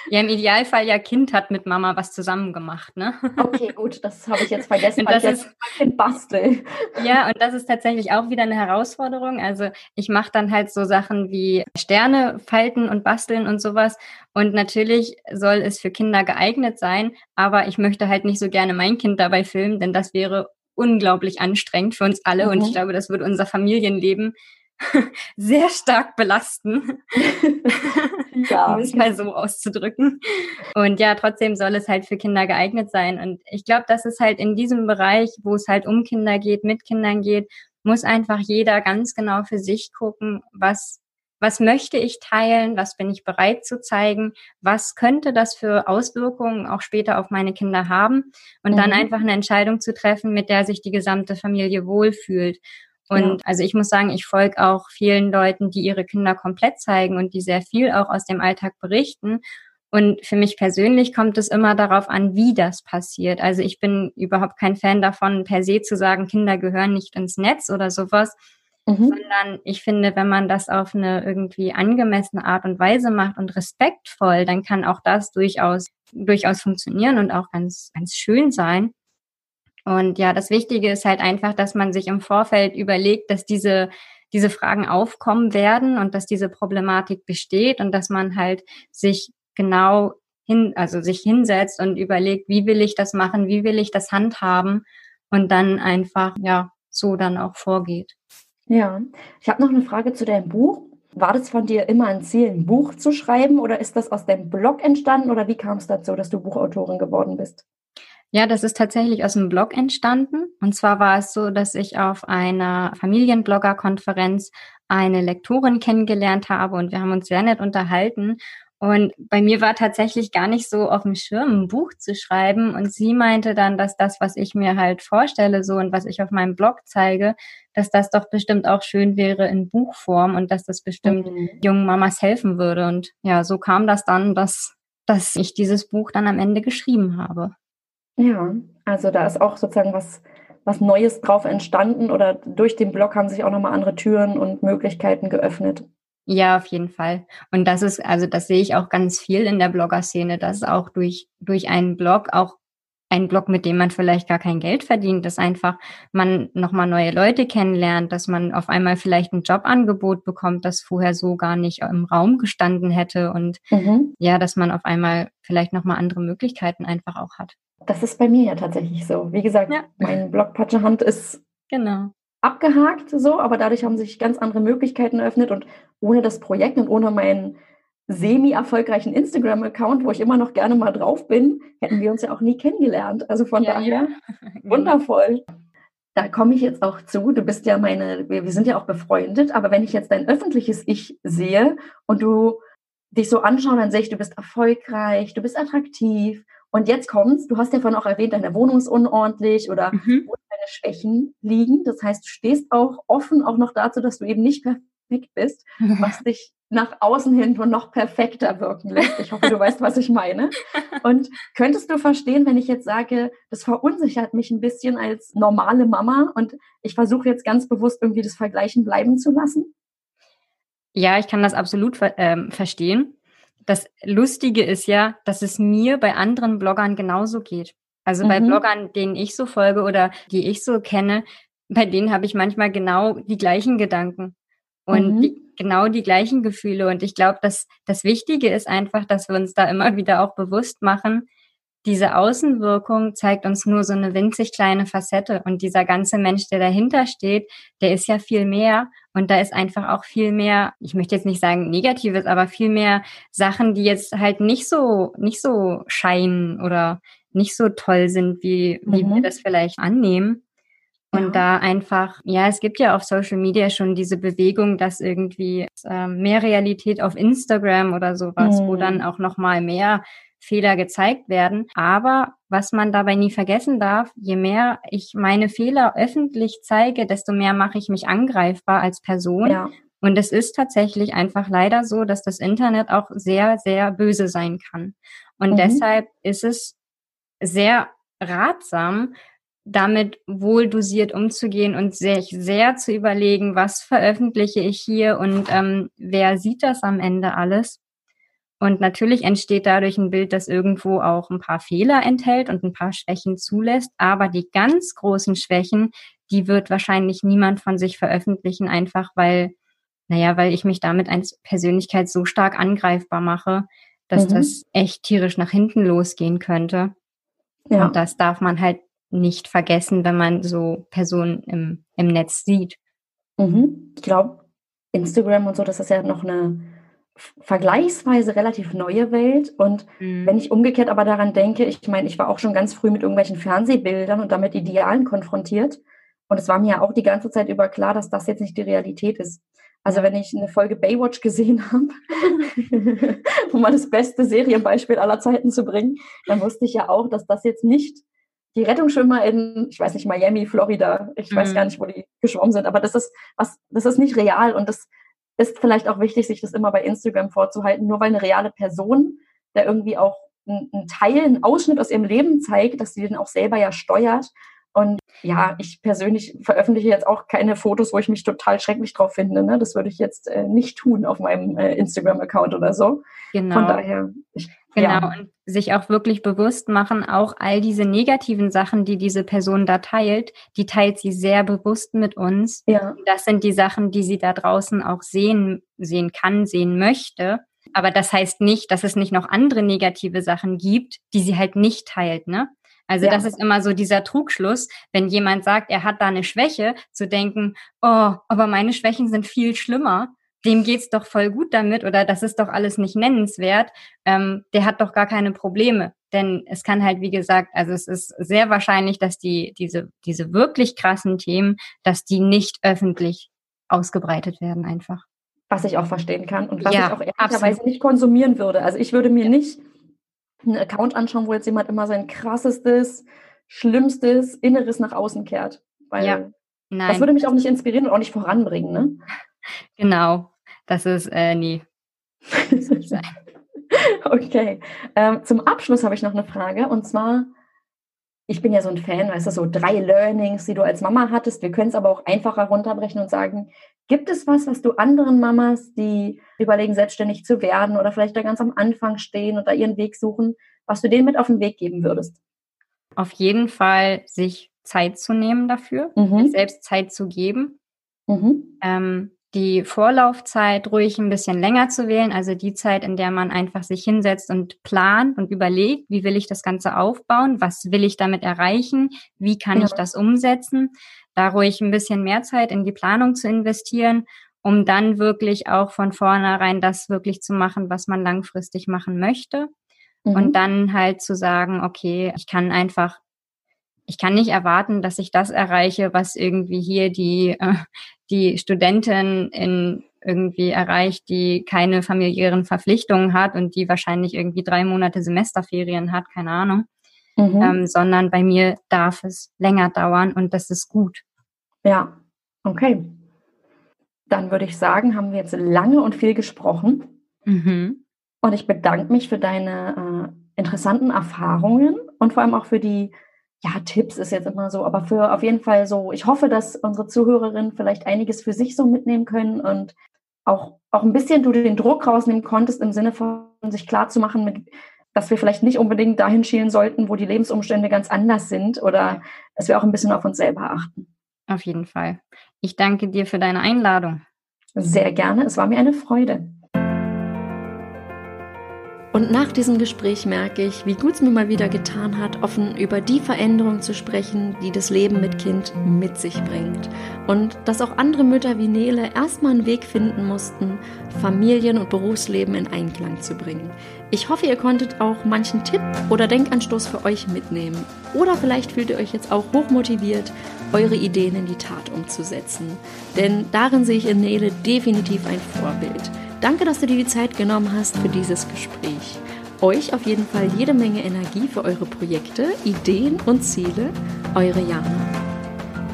Ja, im Idealfall ja Kind hat mit Mama was zusammen gemacht, ne? Okay, gut, das habe ich jetzt vergessen, weil das ich jetzt Kind bastel. Ja, und das ist tatsächlich auch wieder eine Herausforderung. Also ich mache dann halt so Sachen wie Sterne falten und basteln und sowas. Und natürlich soll es für Kinder geeignet sein, aber ich möchte halt nicht so gerne mein Kind dabei filmen, denn das wäre unglaublich anstrengend für uns alle. Mhm. Und ich mhm. glaube, das wird unser Familienleben sehr stark belasten, ja. um es mal so auszudrücken. Und ja, trotzdem soll es halt für Kinder geeignet sein. Und ich glaube, dass es halt in diesem Bereich, wo es halt um Kinder geht, mit Kindern geht, muss einfach jeder ganz genau für sich gucken, was was möchte ich teilen, was bin ich bereit zu zeigen, was könnte das für Auswirkungen auch später auf meine Kinder haben und mhm. dann einfach eine Entscheidung zu treffen, mit der sich die gesamte Familie wohlfühlt. Und ja. also ich muss sagen, ich folge auch vielen Leuten, die ihre Kinder komplett zeigen und die sehr viel auch aus dem Alltag berichten. Und für mich persönlich kommt es immer darauf an, wie das passiert. Also ich bin überhaupt kein Fan davon, per se zu sagen, Kinder gehören nicht ins Netz oder sowas, Mhm. Sondern ich finde, wenn man das auf eine irgendwie angemessene Art und Weise macht und respektvoll, dann kann auch das durchaus, durchaus funktionieren und auch ganz, ganz schön sein. Und ja, das Wichtige ist halt einfach, dass man sich im Vorfeld überlegt, dass diese, diese Fragen aufkommen werden und dass diese Problematik besteht und dass man halt sich genau hin, also sich hinsetzt und überlegt, wie will ich das machen, wie will ich das handhaben und dann einfach, ja, so dann auch vorgeht. Ja, ich habe noch eine Frage zu deinem Buch. War das von dir immer ein Ziel, ein Buch zu schreiben oder ist das aus deinem Blog entstanden oder wie kam es dazu, dass du Buchautorin geworden bist? Ja, das ist tatsächlich aus dem Blog entstanden. Und zwar war es so, dass ich auf einer Familienblogger-Konferenz eine Lektorin kennengelernt habe und wir haben uns sehr nett unterhalten. Und bei mir war tatsächlich gar nicht so auf dem Schirm, ein Buch zu schreiben. Und sie meinte dann, dass das, was ich mir halt vorstelle, so und was ich auf meinem Blog zeige, dass das doch bestimmt auch schön wäre in Buchform und dass das bestimmt mhm. jungen Mamas helfen würde. Und ja, so kam das dann, dass, dass ich dieses Buch dann am Ende geschrieben habe. Ja, also da ist auch sozusagen was was Neues drauf entstanden oder durch den Blog haben sich auch nochmal andere Türen und Möglichkeiten geöffnet. Ja, auf jeden Fall. Und das ist, also das sehe ich auch ganz viel in der Blogger-Szene, dass auch durch, durch einen Blog auch ein Blog, mit dem man vielleicht gar kein Geld verdient, dass einfach man nochmal neue Leute kennenlernt, dass man auf einmal vielleicht ein Jobangebot bekommt, das vorher so gar nicht im Raum gestanden hätte und mhm. ja, dass man auf einmal vielleicht nochmal andere Möglichkeiten einfach auch hat. Das ist bei mir ja tatsächlich so. Wie gesagt, ja. mein Blog Patschehand ist genau. abgehakt so, aber dadurch haben sich ganz andere Möglichkeiten eröffnet und ohne das Projekt und ohne meinen semi-erfolgreichen Instagram-Account, wo ich immer noch gerne mal drauf bin, hätten wir uns ja auch nie kennengelernt. Also von ja, daher ja. wundervoll. Da komme ich jetzt auch zu. Du bist ja meine, wir, wir sind ja auch befreundet, aber wenn ich jetzt dein öffentliches Ich sehe und du dich so anschauen, dann sehe ich, du bist erfolgreich, du bist attraktiv. Und jetzt kommt's, du hast ja vorhin auch erwähnt, deine Wohnung ist unordentlich oder mhm. wo deine Schwächen liegen. Das heißt, du stehst auch offen auch noch dazu, dass du eben nicht perfekt bist, was dich nach außen hin nur noch perfekter wirken lässt. Ich hoffe, du weißt, was ich meine. Und könntest du verstehen, wenn ich jetzt sage, das verunsichert mich ein bisschen als normale Mama und ich versuche jetzt ganz bewusst irgendwie das Vergleichen bleiben zu lassen? Ja, ich kann das absolut ähm, verstehen. Das Lustige ist ja, dass es mir bei anderen Bloggern genauso geht. Also mhm. bei Bloggern, denen ich so folge oder die ich so kenne, bei denen habe ich manchmal genau die gleichen Gedanken und mhm. die, genau die gleichen Gefühle. Und ich glaube, dass das Wichtige ist einfach, dass wir uns da immer wieder auch bewusst machen, diese Außenwirkung zeigt uns nur so eine winzig kleine Facette und dieser ganze Mensch, der dahinter steht, der ist ja viel mehr und da ist einfach auch viel mehr, ich möchte jetzt nicht sagen Negatives, aber viel mehr Sachen, die jetzt halt nicht so, nicht so scheinen oder nicht so toll sind, wie, wie mhm. wir das vielleicht annehmen. Und ja. da einfach, ja, es gibt ja auf Social Media schon diese Bewegung, dass irgendwie äh, mehr Realität auf Instagram oder sowas, mhm. wo dann auch nochmal mehr Fehler gezeigt werden. Aber was man dabei nie vergessen darf, je mehr ich meine Fehler öffentlich zeige, desto mehr mache ich mich angreifbar als Person. Ja. Und es ist tatsächlich einfach leider so, dass das Internet auch sehr, sehr böse sein kann. Und mhm. deshalb ist es sehr ratsam, damit wohl dosiert umzugehen und sich sehr zu überlegen, was veröffentliche ich hier und ähm, wer sieht das am Ende alles. Und natürlich entsteht dadurch ein Bild, das irgendwo auch ein paar Fehler enthält und ein paar Schwächen zulässt. Aber die ganz großen Schwächen, die wird wahrscheinlich niemand von sich veröffentlichen, einfach weil, naja, weil ich mich damit als Persönlichkeit so stark angreifbar mache, dass mhm. das echt tierisch nach hinten losgehen könnte. Ja. Und das darf man halt nicht vergessen, wenn man so Personen im, im Netz sieht. Mhm. Ich glaube, Instagram und so, das ist ja noch eine vergleichsweise relativ neue Welt. Und mhm. wenn ich umgekehrt aber daran denke, ich meine, ich war auch schon ganz früh mit irgendwelchen Fernsehbildern und damit Idealen konfrontiert. Und es war mir ja auch die ganze Zeit über klar, dass das jetzt nicht die Realität ist. Also wenn ich eine Folge Baywatch gesehen habe, um mal das beste Serienbeispiel aller Zeiten zu bringen, dann wusste ich ja auch, dass das jetzt nicht die Rettungsschwimmer in, ich weiß nicht, Miami, Florida, ich weiß gar mhm. nicht, wo die geschwommen sind, aber das ist was, das ist nicht real und das ist vielleicht auch wichtig, sich das immer bei Instagram vorzuhalten, nur weil eine reale Person, der irgendwie auch einen Teil, einen Ausschnitt aus ihrem Leben zeigt, dass sie den auch selber ja steuert. Und ja, ich persönlich veröffentliche jetzt auch keine Fotos, wo ich mich total schrecklich drauf finde. Ne? Das würde ich jetzt äh, nicht tun auf meinem äh, Instagram-Account oder so. Genau. Von daher, ich Genau, ja. und sich auch wirklich bewusst machen, auch all diese negativen Sachen, die diese Person da teilt, die teilt sie sehr bewusst mit uns. Ja. Das sind die Sachen, die sie da draußen auch sehen, sehen kann, sehen möchte. Aber das heißt nicht, dass es nicht noch andere negative Sachen gibt, die sie halt nicht teilt, ne? Also ja. das ist immer so dieser Trugschluss, wenn jemand sagt, er hat da eine Schwäche, zu denken, oh, aber meine Schwächen sind viel schlimmer dem geht's doch voll gut damit oder das ist doch alles nicht nennenswert, ähm, der hat doch gar keine Probleme. Denn es kann halt, wie gesagt, also es ist sehr wahrscheinlich, dass die, diese, diese wirklich krassen Themen, dass die nicht öffentlich ausgebreitet werden einfach. Was ich auch verstehen kann und was ja, ich auch ehrlicherweise nicht konsumieren würde. Also ich würde mir nicht einen Account anschauen, wo jetzt jemand immer sein krassestes, schlimmstes Inneres nach außen kehrt. Weil ja. Nein. das würde mich auch nicht inspirieren und auch nicht voranbringen. Ne? Genau, das ist äh, nie. okay. Ähm, zum Abschluss habe ich noch eine Frage und zwar, ich bin ja so ein Fan, weißt du, so drei Learnings, die du als Mama hattest. Wir können es aber auch einfacher runterbrechen und sagen, gibt es was, was du anderen Mamas, die überlegen, selbstständig zu werden oder vielleicht da ganz am Anfang stehen und da ihren Weg suchen, was du denen mit auf den Weg geben würdest? Auf jeden Fall sich Zeit zu nehmen dafür, mhm. sich selbst Zeit zu geben. Mhm. Ähm, die Vorlaufzeit ruhig ein bisschen länger zu wählen, also die Zeit, in der man einfach sich hinsetzt und plant und überlegt, wie will ich das Ganze aufbauen, was will ich damit erreichen, wie kann ich das umsetzen, da ruhig ein bisschen mehr Zeit in die Planung zu investieren, um dann wirklich auch von vornherein das wirklich zu machen, was man langfristig machen möchte. Mhm. Und dann halt zu sagen, okay, ich kann einfach ich kann nicht erwarten, dass ich das erreiche, was irgendwie hier die, äh, die Studentin in irgendwie erreicht, die keine familiären Verpflichtungen hat und die wahrscheinlich irgendwie drei Monate Semesterferien hat, keine Ahnung. Mhm. Ähm, sondern bei mir darf es länger dauern und das ist gut. Ja, okay. Dann würde ich sagen, haben wir jetzt lange und viel gesprochen. Mhm. Und ich bedanke mich für deine äh, interessanten Erfahrungen und vor allem auch für die ja, Tipps ist jetzt immer so, aber für auf jeden Fall so, ich hoffe, dass unsere Zuhörerinnen vielleicht einiges für sich so mitnehmen können und auch, auch ein bisschen du den Druck rausnehmen konntest, im Sinne von sich klar zu machen, mit, dass wir vielleicht nicht unbedingt dahin schielen sollten, wo die Lebensumstände ganz anders sind oder dass wir auch ein bisschen auf uns selber achten. Auf jeden Fall. Ich danke dir für deine Einladung. Sehr gerne. Es war mir eine Freude. Und nach diesem Gespräch merke ich, wie gut es mir mal wieder getan hat, offen über die Veränderung zu sprechen, die das Leben mit Kind mit sich bringt. Und dass auch andere Mütter wie Nele erstmal einen Weg finden mussten, Familien- und Berufsleben in Einklang zu bringen. Ich hoffe, ihr konntet auch manchen Tipp oder Denkanstoß für euch mitnehmen. Oder vielleicht fühlt ihr euch jetzt auch hochmotiviert, eure Ideen in die Tat umzusetzen. Denn darin sehe ich in Nele definitiv ein Vorbild. Danke, dass du dir die Zeit genommen hast für dieses Gespräch. Euch auf jeden Fall jede Menge Energie für eure Projekte, Ideen und Ziele. Eure Jana.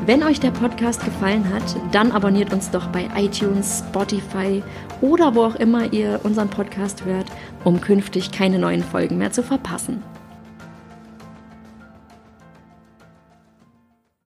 Wenn euch der Podcast gefallen hat, dann abonniert uns doch bei iTunes, Spotify oder wo auch immer ihr unseren Podcast hört, um künftig keine neuen Folgen mehr zu verpassen.